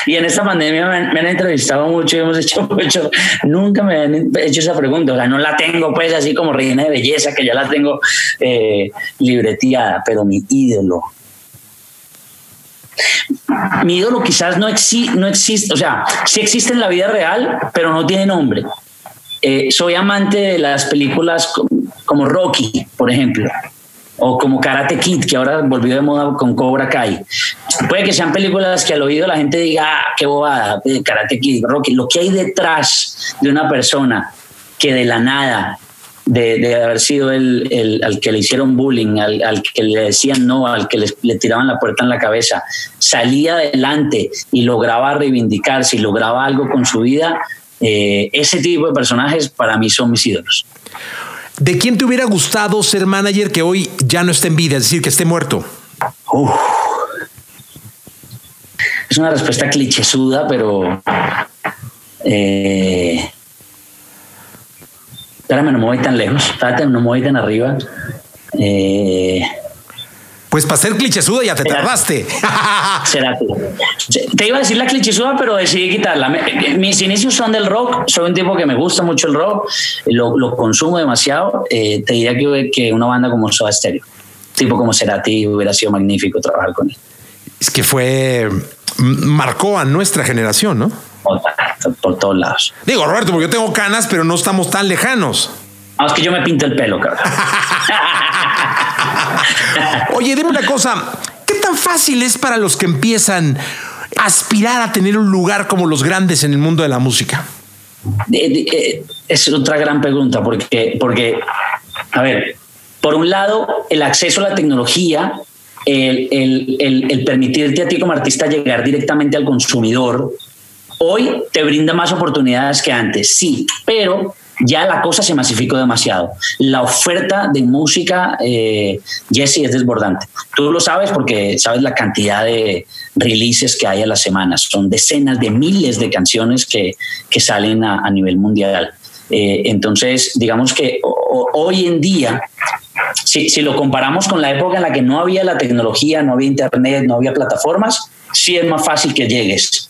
Y en esta pandemia me han, entrevistado mucho y hemos *laughs* hecho mucho. Nunca me han hecho esa pregunta. O sea, no la tengo, pues, así como reina de belleza, que ya la tengo eh, libreteada, pero mi ídolo. Mi ídolo quizás no, no existe, o sea, sí existe en la vida real, pero no tiene nombre. Eh, soy amante de las películas como Rocky, por ejemplo o como Karate Kid, que ahora volvió de moda con Cobra Kai. Puede que sean películas que al oído la gente diga, ah, qué bobada, eh, Karate Kid, Rocky. Lo que hay detrás de una persona que de la nada, de, haber sido el, al que le hicieron bullying, al, que le decían no, al que le, tiraban la puerta en la cabeza, salía adelante y lograba reivindicarse y lograba algo con su vida, eh, ese tipo de personajes para mí son mis ídolos. ¿De quién te hubiera gustado ser manager que hoy ya no esté en vida, es decir, que esté muerto? Es una respuesta clichésuda, pero. Eh, me voy tan lejos, espérate, no me voy tan arriba. Eh, pues para ser clichésuda ya te tardaste. *laughs* Será Te iba a decir la clichésuda, pero decidí quitarla. Mis inicios son del rock. Soy un tipo que me gusta mucho el rock. Lo, consumo demasiado. Eh, te diría que, que una banda como Soda Stereo, tipo como Cerati, hubiera sido magnífico trabajar con él. Es que fue. Marcó a nuestra generación, ¿no? Por, todos lados. Digo, Roberto, porque yo tengo canas, pero no estamos tan lejanos. Ah, es que yo me pinto el pelo, cabrón. *laughs* *laughs* Oye, dime una cosa, ¿qué tan fácil es para los que empiezan a aspirar a tener un lugar como los grandes en el mundo de la música? Eh, es otra gran pregunta, porque, porque, a ver, por un lado, el acceso a la tecnología, el, permitirte a ti como artista llegar directamente al consumidor, hoy te brinda más oportunidades que antes, sí, pero ya la cosa se masificó demasiado. La oferta de música, eh, Jesse, es desbordante. Tú lo sabes porque sabes la cantidad de releases que hay a las semanas. Son decenas de miles de canciones que, que salen a, nivel mundial. Eh, entonces, digamos que hoy en día, si, si lo comparamos con la época en la que no había la tecnología, no había internet, no había plataformas, sí es más fácil que llegues.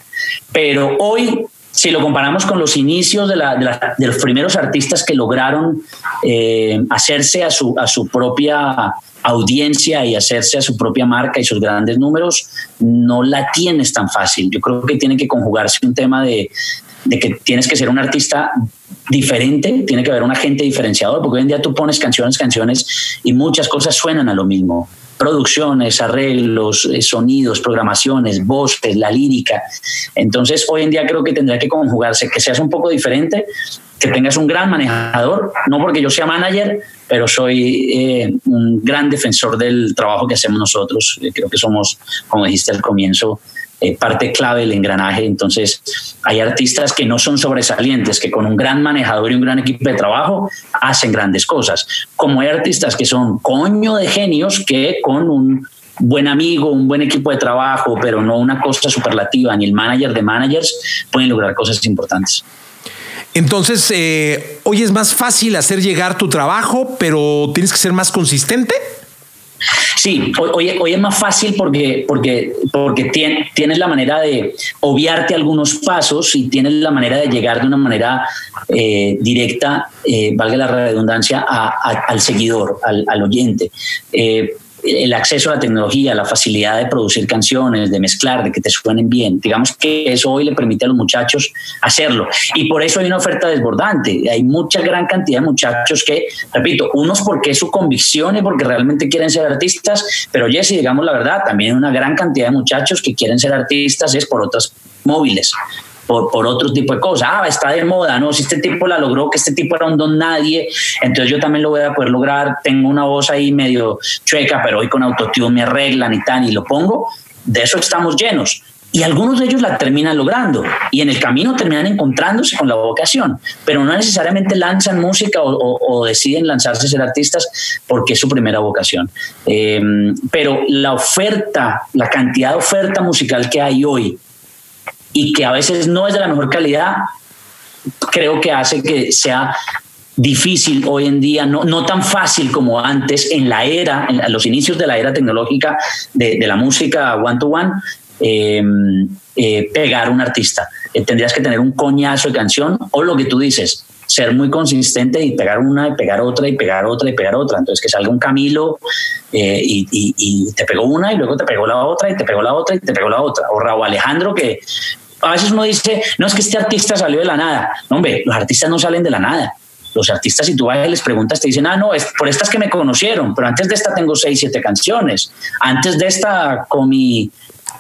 Pero hoy si lo comparamos con los inicios de, los primeros artistas que lograron eh, hacerse a su, a su propia audiencia y hacerse a su propia marca y sus grandes números, no la tienes tan fácil. Yo creo que tiene que conjugarse un tema de, de que tienes que ser un artista diferente, tiene que haber un agente diferenciador, porque hoy en día tú pones canciones, canciones y muchas cosas suenan a lo mismo producciones, arreglos, eh, sonidos, programaciones, voces, la lírica. Entonces, hoy en día creo que tendría que conjugarse, que seas un poco diferente, que tengas un gran manejador, no porque yo sea manager, pero soy eh, un gran defensor del trabajo que hacemos nosotros. Eh, creo que somos, como dijiste al comienzo, eh, parte clave del engranaje. Entonces, hay artistas que no son sobresalientes, que con un gran manejador y un gran equipo de trabajo hacen grandes cosas. Como hay artistas que son coño de genios que con un buen amigo, un buen equipo de trabajo, pero no una cosa superlativa, ni el manager de managers, pueden lograr cosas importantes. Entonces, eh, hoy es más fácil hacer llegar tu trabajo, pero tienes que ser más consistente. Sí, hoy, es más fácil porque, porque, porque tienes la manera de obviarte algunos pasos y tienes la manera de llegar de una manera eh, directa, eh, valga la redundancia, al seguidor, al, al oyente. Eh, el acceso a la tecnología, la facilidad de producir canciones, de mezclar, de que te suenen bien. Digamos que eso hoy le permite a los muchachos hacerlo. Y por eso hay una oferta desbordante. Hay mucha gran cantidad de muchachos que, repito, unos porque es su convicción y porque realmente quieren ser artistas, pero Jesse, digamos la verdad, también una gran cantidad de muchachos que quieren ser artistas es por otras móviles por, por otro tipo de cosas. Ah, está de moda, ¿no? Si este tipo la logró, que este tipo era un don nadie, entonces yo también lo voy a poder lograr. Tengo una voz ahí medio chueca, pero hoy con autotune me arreglan y tal, y lo pongo. De eso estamos llenos. Y algunos de ellos la terminan logrando y en el camino terminan encontrándose con la vocación, pero no necesariamente lanzan música o, deciden lanzarse a ser artistas porque es su primera vocación. Em, pero la oferta, la cantidad de oferta musical que hay hoy y que a veces no es de la mejor calidad, creo que hace que sea difícil hoy en día, no, no tan fácil como antes en la era, en los inicios de la era tecnológica de, la música one-to-one, em, eh, pegar un artista. Eh, tendrías que tener un coñazo de canción o lo que tú dices, ser muy consistente y pegar una y pegar otra y pegar otra y pegar otra. Entonces que salga un Camilo eh, y, y, te pegó una y luego te pegó la otra y te pegó la otra y te pegó la otra. O Raúl Alejandro que a veces uno dice, no es que este artista salió de la nada. No, hombre, los artistas no salen de la nada. Los artistas, si tú vas y les preguntas, te dicen, ah, no, es por estas que me conocieron, pero antes de esta tengo seis, siete canciones. Antes de esta comí,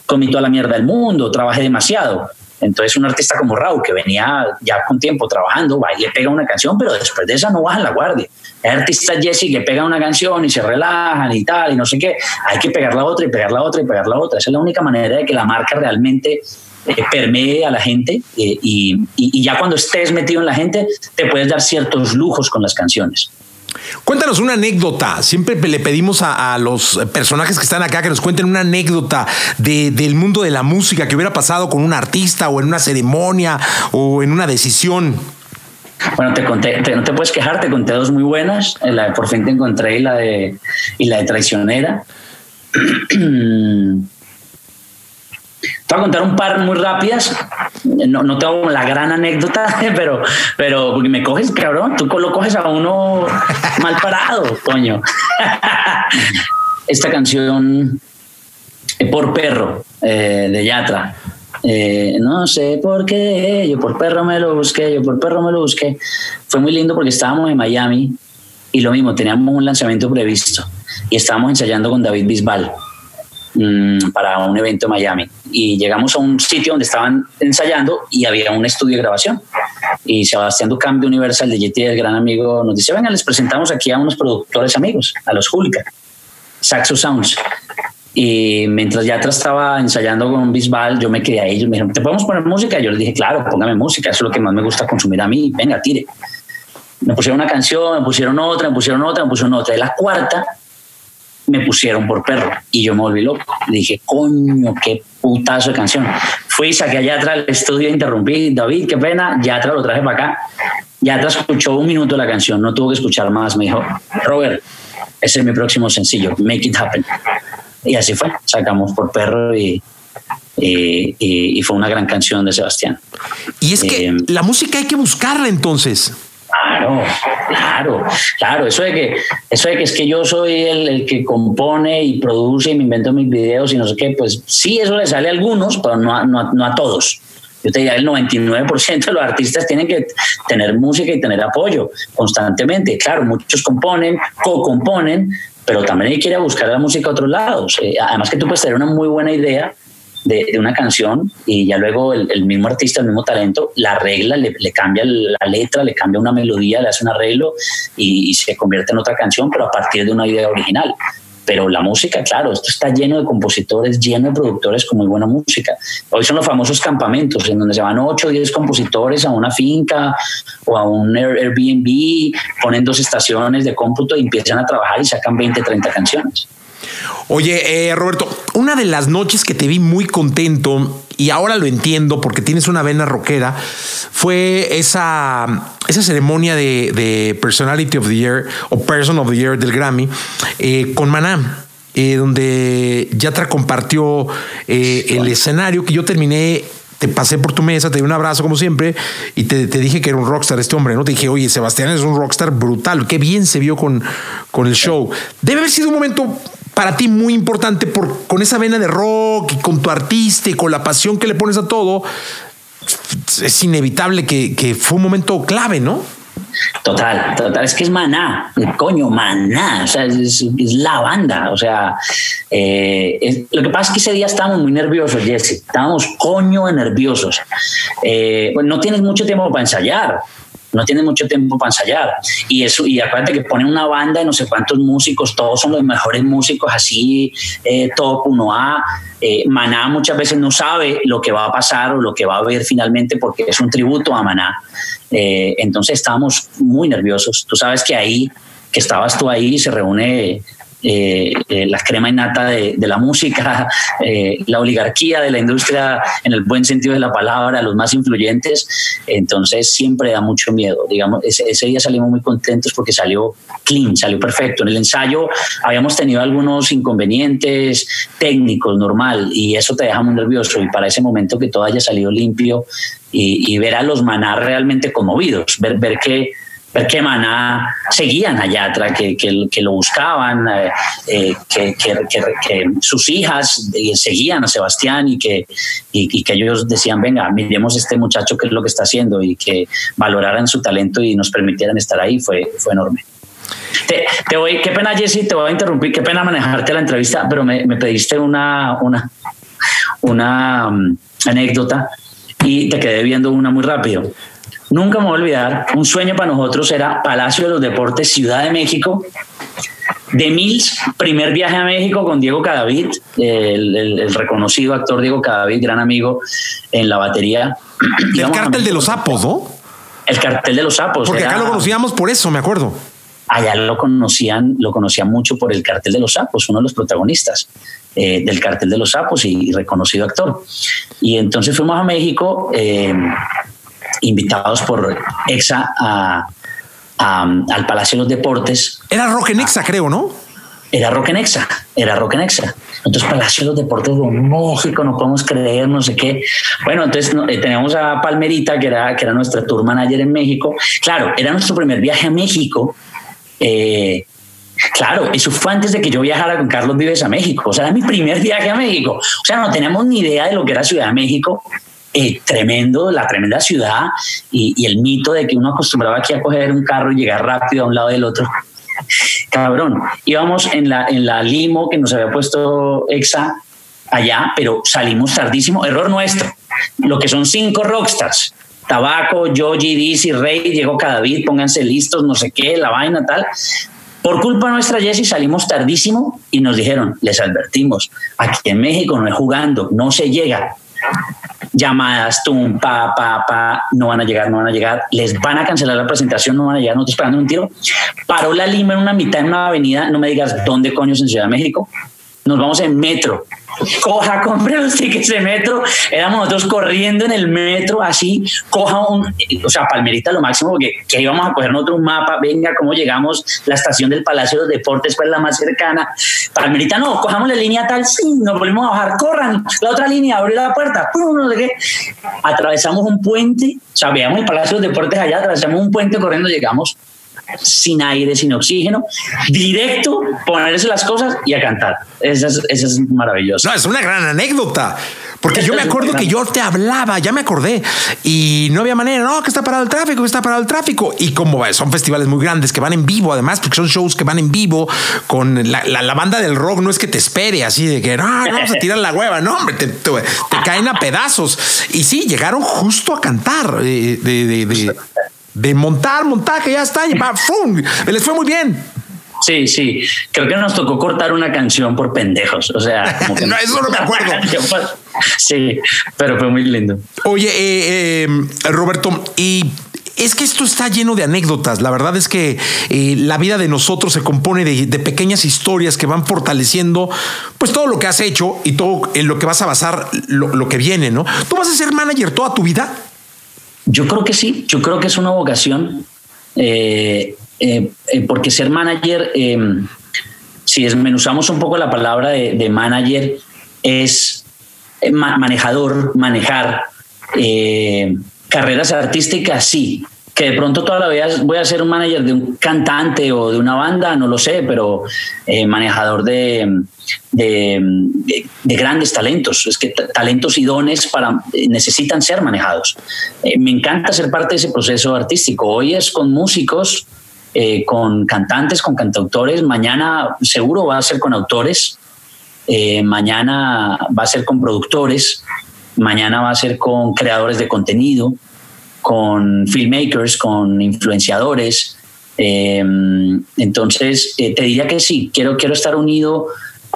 comí toda la mierda del mundo, trabajé demasiado. Entonces, un artista como Raúl, que venía ya con tiempo trabajando, va y le pega una canción, pero después de esa no baja la guardia. Hay artistas Jesse que pega una canción y se relajan y tal, y no sé qué. Hay que pegar la otra y pegar la otra y pegar la otra. Esa es la única manera de que la marca realmente eh, permee a la gente eh, y, ya cuando estés metido en la gente te puedes dar ciertos lujos con las canciones. Cuéntanos una anécdota. Siempre le pedimos a, los personajes que están acá que nos cuenten una anécdota del mundo de la música que hubiera pasado con un artista o en una ceremonia o en una decisión. Bueno, te conté, no te puedes quejar, te conté dos muy buenas, eh, la de Por fin te encontré y la de, y la de Traicionera. *clears throat* Voy a contar un par muy rápidas. No, no tengo la gran anécdota, *laughs* pero, pero porque me coges, cabrón. Tú lo coges a uno mal parado, coño. *laughs* Esta canción, eh, Por Perro, eh, de Yatra. Eh, no sé por qué, yo por perro me lo busqué, yo por perro me lo busqué. Fue muy lindo porque estábamos en Miami y lo mismo, teníamos un lanzamiento previsto y estábamos ensayando con David Bisbal mm, para un evento en Miami. Y llegamos a un sitio donde estaban ensayando y había un estudio de grabación. Y Sebastián Ducamp de Universal, de GT, el gran amigo, nos dice, venga, les presentamos aquí a unos productores amigos, a los Hulka, Saxo Sounds. Y mientras ya estaba ensayando con Bisbal, yo me quedé ahí. Ellos me dijeron, ¿te podemos poner música? Y yo les dije, claro, póngame música, eso es lo que más me gusta consumir a mí. Venga, tire. Me pusieron una canción, me pusieron otra, me pusieron otra, me pusieron otra. De la cuarta, me pusieron por perro y yo me volví loco. dije, coño, qué putazo de canción. Fui, saqué a Yatra al estudio, interrumpí, David, qué pena, Yatra lo traje para acá. Yatra escuchó un minuto la canción, no tuvo que escuchar más. Me dijo, Robert, ese es mi próximo sencillo, Make It Happen. Y así fue, sacamos por perro y, y, fue una gran canción de Sebastián. Y es que eh, la música hay que buscarla entonces. Claro, claro, claro. Eso de que, eso de que es que yo soy el, que compone y produce y me invento mis videos y no sé qué, pues sí, eso le sale a algunos, pero no a, no no a todos. Yo te diría, el 99% de los artistas tienen que tener música y tener apoyo constantemente. Claro, muchos componen, co-componen, pero también hay que ir a buscar la música a otros lados. Eh, además que tú puedes tener una muy buena idea de, una canción y ya luego el, mismo artista, el mismo talento, la arregla, le, cambia la letra, le cambia una melodía, le hace un arreglo y, se convierte en otra canción, pero a partir de una idea original. Pero la música, claro, esto está lleno de compositores, lleno de productores con muy buena música. Hoy son los famosos campamentos en donde se van 8 o 10 compositores a una finca o a un Airbnb, ponen dos estaciones de cómputo y empiezan a trabajar y sacan 20, 30 canciones. Oye, eh, Roberto, una de las noches que te vi muy contento, y ahora lo entiendo porque tienes una vena rockera, fue esa, esa ceremonia de, Personality of the Year o Person of the Year del Grammy eh, con Maná. Eh, donde Yatra compartió el escenario que yo terminé te pasé por tu mesa, te di un abrazo como siempre y te, dije que era un rockstar este hombre, ¿no? Te dije, oye, Sebastián es un rockstar brutal, qué bien se vio con, con el show. Debe haber sido un momento para ti muy importante por, con esa vena de rock y con tu artista y con la pasión que le pones a todo, es inevitable que, fue un momento clave, ¿no? Total, total, es que es maná, coño, maná, o sea, es, la banda, o sea, eh, lo que pasa es que ese día estábamos muy nerviosos, Jesse, estábamos coño nerviosos. Eh, no tienes mucho tiempo para ensayar, no tiene mucho tiempo para ensayar. Y eso, y acuérdate que ponen una banda de no sé cuántos músicos, todos son los mejores músicos así, eh, top 1A. Eh, Maná muchas veces no sabe lo que va a pasar o lo que va a ver finalmente porque es un tributo a Maná. Eh, entonces estábamos muy nerviosos. Tú sabes que ahí, que estabas tú ahí, se reúne eh, eh, la crema innata de, de la música, *laughs* eh, la oligarquía de la industria en el buen sentido de la palabra, los más influyentes. Entonces siempre da mucho miedo. Digamos, ese, día salimos muy contentos porque salió clean, salió perfecto. En el ensayo habíamos tenido algunos inconvenientes técnicos, normal, y eso te deja muy nervioso. Y para ese momento que todo haya salido limpio y, ver a los maná realmente conmovidos, ver, ver que que Maná seguían a Yatra, que, que, lo buscaban, eh, eh, que, que, sus hijas eh, seguían a Sebastián y que, y, que ellos decían, venga, miremos este muchacho qué es lo que está haciendo y que valoraran su talento y nos permitieran estar ahí, fue, fue enorme. Te, voy, qué pena Jesse, te voy a interrumpir, qué pena manejarte la entrevista, pero me, me pediste una, una, una um, anécdota y te quedé viendo una muy rápido. Nunca me voy a olvidar, un sueño para nosotros era Palacio de los Deportes, Ciudad de México. De Mills, primer viaje a México con Diego Cadavid, el, reconocido actor Diego Cadavid, gran amigo en la batería. El cartel de los sapos, ¿no? El cartel de los sapos. Porque acá lo conocíamos por eso, me acuerdo. Allá lo conocían, lo conocían mucho por el cartel de los sapos, uno de los protagonistas eh, del cartel de los sapos y, reconocido actor. Y entonces fuimos a México. Eh, invitados por EXA al Palacio de los Deportes. Era Rock en EXA, creo, ¿no? Era Rock en EXA, era Rock en EXA. Entonces, Palacio de los Deportes de México, no podemos creer, no sé qué. Bueno, entonces eh, teníamos a Palmerita, que era, que era nuestra tour manager en México. Claro, era nuestro primer viaje a México. Eh, Claro, eso fue antes de que yo viajara con Carlos Vives a México. O sea, era mi primer viaje a México. O sea, no teníamos ni idea de lo que era Ciudad de México. Eh, tremendo, la tremenda ciudad y, el mito de que uno acostumbraba aquí a coger un carro y llegar rápido a un lado del otro. Cabrón, íbamos en la, en la limo que nos había puesto EXA allá, pero salimos tardísimo. Error nuestro. Lo que son cinco rockstars. Tabaco, Yoji, Dizzy, Rey, llegó Cadavid, pónganse listos, no sé qué, la vaina, tal. Por culpa nuestra, Jesse, salimos tardísimo y nos dijeron, les advertimos, aquí en México no es jugando, no se llega. Llamadas, tum, pa, pa, pa, no van a llegar, no van a llegar, les van a cancelar la presentación, no van a llegar, nosotros esperando un tiro. Paró la Lima en una mitad en una avenida, no me digas dónde coño en Ciudad de México. Nos vamos en metro coja, compre los tickets de metro. Éramos nosotros corriendo en el metro, así, coja un, o sea, Palmerita lo máximo, porque que íbamos a coger nosotros un mapa, venga, cómo llegamos, la estación del Palacio de los Deportes, pues la más cercana. Palmerita no, cojamos la línea tal, sí, nos volvimos a bajar, corran, la otra línea, abrió la puerta, pum, no sé qué. Atravesamos un puente, o sea, veíamos el Palacio de los Deportes allá, atravesamos un puente corriendo, llegamos sin aire, sin oxígeno, directo, ponerse las cosas y a cantar. Eso es, eso es maravilloso. No, es una gran anécdota. Porque yo me acuerdo que yo te hablaba, ya me acordé, y no había manera, no, que está parado el tráfico, que está parado el tráfico. Y como son festivales muy grandes que van en vivo, además, porque son shows que van en vivo con la, banda del rock, no es que te espere así de que no, vamos a tirar la hueva, no, hombre, te, caen a pedazos. Y sí, llegaron justo a cantar eh, de, de de montar, montaje, ya está, y ¡fum! Les fue muy bien. Sí, sí. Creo que nos tocó cortar una canción por pendejos. O sea, *laughs* no, eso no me acuerdo. *laughs* sí, pero fue muy lindo. Oye, eh, eh, Roberto, y es que esto está lleno de anécdotas. La verdad es que eh, la vida de nosotros se compone de, pequeñas historias que van fortaleciendo pues todo lo que has hecho y todo en lo que vas a basar lo, lo que viene, ¿no? ¿Tú vas a ser manager toda tu vida? Yo creo que sí, yo creo que es una vocación, eh, eh, eh, porque ser manager, si desmenuzamos un poco la palabra de, manager, es manejador, manejar carreras artísticas, sí, que de pronto toda la vida voy a ser un manager de un cantante o de una banda, no lo sé, pero manejador de, de, grandes talentos. Es que talentos y dones para, necesitan ser manejados. Eh, me encanta ser parte de ese proceso artístico. Hoy es con músicos, eh, con cantantes, con cantautores. Mañana seguro va a ser con autores. Eh, mañana va a ser con productores. Mañana va a ser con creadores de contenido, con filmmakers, con influenciadores. entonces, te diría que sí, quiero, quiero estar unido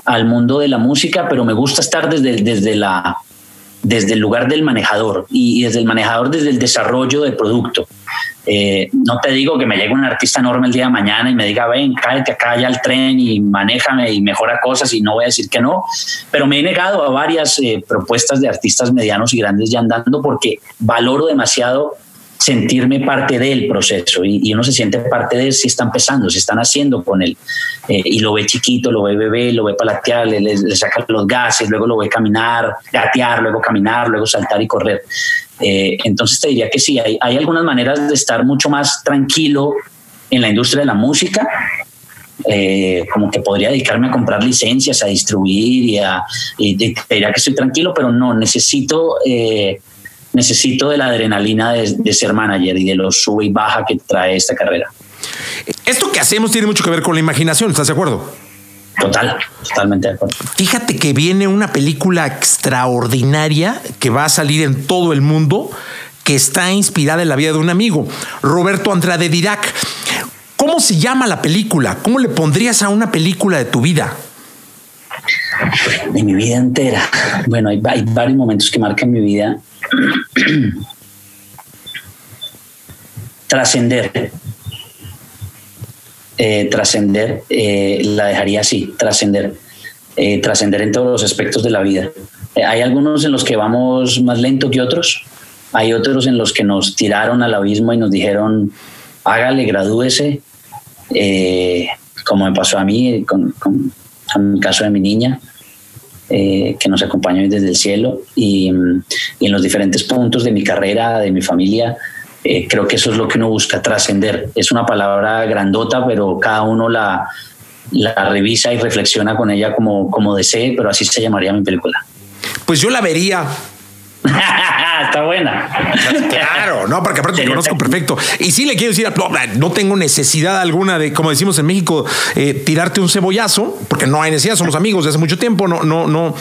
al mundo de la música, pero me gusta estar desde, desde, la, desde el lugar del manejador y, desde el manejador desde el desarrollo del producto. Eh, no te digo que me llegue un artista enorme el día de mañana y me diga, ven, cállate acá ya al tren y manéjame y mejora cosas y no voy a decir que no, pero me he negado a varias eh, propuestas de artistas medianos y grandes ya andando porque valoro demasiado sentirme parte del proceso. Y, uno se siente parte de él si está empezando, si están haciendo con él. Eh, y lo ve chiquito, lo ve bebé, lo ve palatear, le, saca los gases, luego lo ve caminar, gatear, luego caminar, luego saltar y correr. Eh, entonces te diría que sí, hay, hay algunas maneras de estar mucho más tranquilo en la industria de la música. Eh, como que podría dedicarme a comprar licencias, a distribuir y a y diría que estoy tranquilo, pero no, necesito necesito de la adrenalina de, ser manager y de lo sube y baja que trae esta carrera. Esto que hacemos tiene mucho que ver con la imaginación, ¿estás de acuerdo? Total, totalmente de acuerdo. Fíjate que viene una película extraordinaria que va a salir en todo el mundo, que está inspirada en la vida de un amigo, Roberto Andrade Dirac. ¿Cómo se llama la película? ¿Cómo le pondrías a una película de tu vida? De mi vida entera. Bueno, hay, hay varios momentos que marcan mi vida *clears throat* trascender. Eh, trascender, eh, la dejaría así, trascender, eh, trascender en todos los aspectos de la vida. hay algunos en los que vamos más lento que otros, hay otros en los que nos tiraron al abismo y nos dijeron, hágale, gradúese, como me pasó a mí con, con, el caso de mi niña. Eh, que nos acompañó desde el cielo y, y, en los diferentes puntos de mi carrera, de mi familia, eh, creo que eso es lo que uno busca, trascender. Es una palabra grandota, pero cada uno la, la revisa y reflexiona con ella como, como desee, pero así se llamaría mi película. Pues yo la vería. *laughs* Está buena. Claro, no, porque aparte te conozco perfecto. Y sí le quiero decir, no tengo necesidad alguna de, como decimos en México, eh, tirarte un cebollazo, porque no hay necesidad, somos amigos de hace mucho tiempo, no, no, no.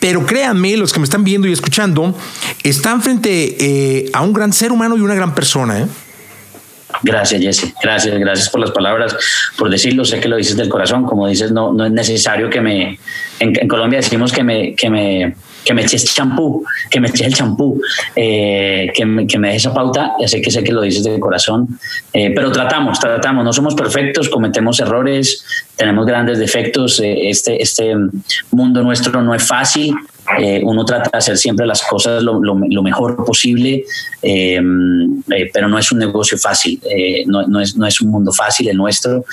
Pero créanme, los que me están viendo y escuchando, están frente eh, a un gran ser humano y una gran persona. ¿eh? Gracias, Jesse. Gracias, gracias por las palabras, por decirlo. Sé que lo dices del corazón. Como dices, no, no es necesario que me. En, Colombia decimos que me, que me, que me eches champú, que me eches el champú, eh, que, me, que me esa pauta. Ya sé que sé que lo dices del corazón. Eh, pero tratamos, tratamos. No somos perfectos, cometemos errores, tenemos grandes defectos. Eh, este, este mundo nuestro no es fácil. Eh, uno trata de hacer siempre las cosas lo, mejor posible, eh, eh, pero no es un negocio fácil, no, es, no es un mundo fácil el nuestro,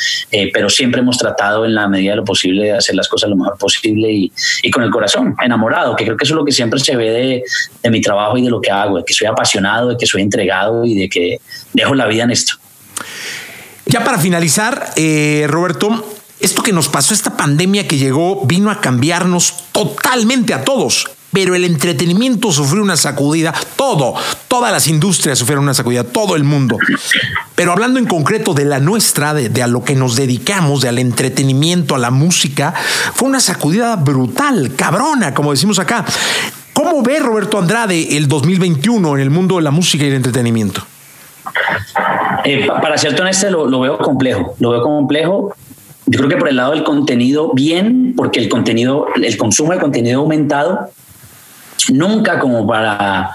pero siempre hemos tratado en la medida de lo posible de hacer las cosas lo mejor posible y, y, con el corazón, enamorado, que creo que eso es lo que siempre se ve de, de mi trabajo y de lo que hago, de que soy apasionado, de que soy entregado y de que dejo la vida en esto. Ya para finalizar, Roberto, esto que nos pasó, esta pandemia que llegó, vino a cambiarnos totalmente a todos. Pero el entretenimiento sufrió una sacudida, todo, todas las industrias sufrieron una sacudida, todo el mundo. Pero hablando en concreto de la nuestra, de, a lo que nos dedicamos, de al entretenimiento, a la música, fue una sacudida brutal, cabrona, como decimos acá. ¿Cómo ve Roberto Andrade el 2021 en el mundo de la música y el entretenimiento? Eh, para serte honesto, lo, lo, veo complejo. Lo veo complejo yo creo que por el lado del contenido, bien, porque el contenido, el consumo de contenido ha aumentado, nunca como para,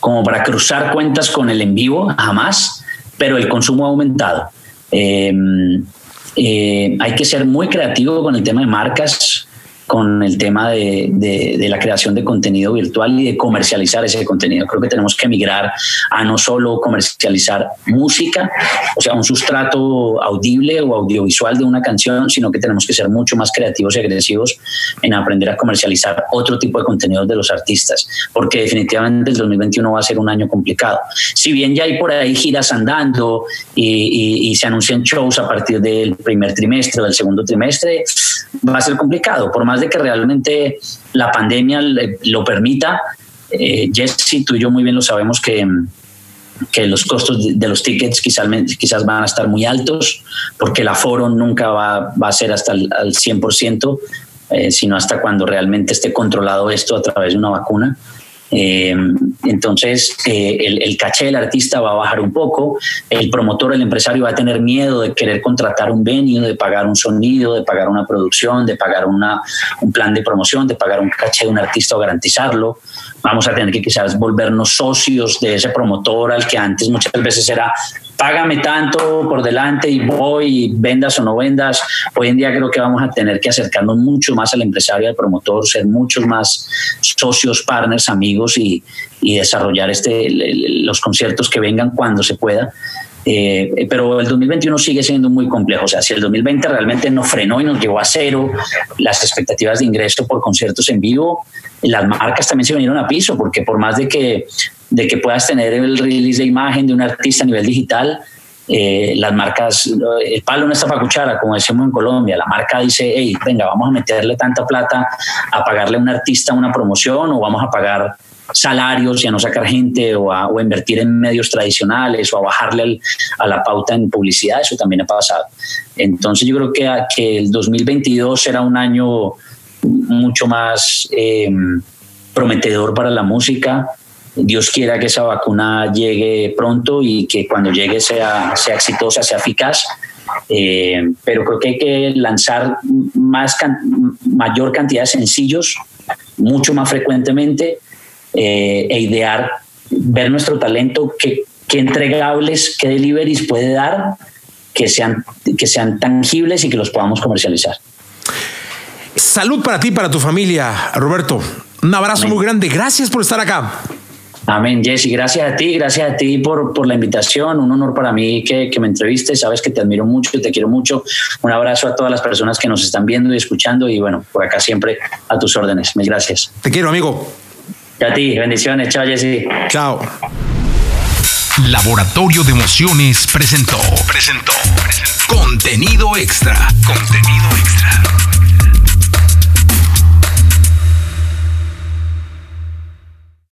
como para cruzar cuentas con el en vivo, jamás, pero el consumo ha aumentado. Eh, eh, hay que ser muy creativo con el tema de marcas con el tema de, de, la creación de contenido virtual y de comercializar ese contenido. Creo que tenemos que migrar a no solo comercializar música, o sea, un sustrato audible o audiovisual de una canción, sino que tenemos que ser mucho más creativos y agresivos en aprender a comercializar otro tipo de contenidos de los artistas, porque definitivamente el 2021 va a ser un año complicado. Si bien ya hay por ahí giras andando y, y, y se anuncian shows a partir del primer trimestre o del segundo trimestre, va a ser complicado, por más de que realmente la pandemia lo permita. Eh, Jesse, tú y yo muy bien lo sabemos que, que los costos de, los tickets quizás, quizás van a estar muy altos porque el aforo nunca va, va a ser hasta el al 100%, eh, sino hasta cuando realmente esté controlado esto a través de una vacuna. Eh, entonces, eh, el, caché del artista va a bajar un poco, el promotor, el empresario va a tener miedo de querer contratar un venue, de pagar un sonido, de pagar una producción, de pagar una, un plan de promoción, de pagar un caché de un artista o garantizarlo. Vamos a tener que quizás volvernos socios de ese promotor al que antes muchas veces era págame tanto por delante y voy, vendas o no vendas. Hoy en día creo que vamos a tener que acercarnos mucho más al empresario, al promotor, ser muchos más socios, partners, amigos y, y desarrollar este, los conciertos que vengan cuando se pueda. Eh, pero el 2021 sigue siendo muy complejo. O sea, si el 2020 realmente nos frenó y nos llevó a cero las expectativas de ingreso por conciertos en vivo, las marcas también se vinieron a piso, porque por más de que de que puedas tener el release de imagen de un artista a nivel digital. Eh, las marcas, el palo no está para cuchara, como decimos en Colombia. La marca dice, hey, venga, vamos a meterle tanta plata a pagarle a un artista una promoción o vamos a pagar salarios y a no sacar gente o a invertir en medios tradicionales o a bajarle a la pauta en publicidad, eso también ha pasado. Entonces yo creo que, el 2022 será un año mucho más eh, prometedor para la música. Dios quiera que esa vacuna llegue pronto y que cuando llegue sea, sea exitosa, sea eficaz. Eh, pero creo que hay que lanzar más mayor cantidad de sencillos, mucho más frecuentemente, eh, e idear, ver nuestro talento, qué, qué entregables, qué deliveries puede dar, que sean, que sean tangibles y que los podamos comercializar. Salud para ti, para tu familia, Roberto. Un abrazo muy grande. Gracias por estar acá. Amén, Jesse. Gracias a ti, gracias a ti por, por la invitación. Un honor para mí que, que me entrevistes. Sabes que te admiro mucho, te quiero mucho. Un abrazo a todas las personas que nos están viendo y escuchando. Y bueno, por acá siempre a tus órdenes. Mil gracias. Te quiero, amigo. Y a ti, bendiciones. Chao, Jessy. Chao. Laboratorio de Emociones presentó, presentó. contenido extra. Contenido extra.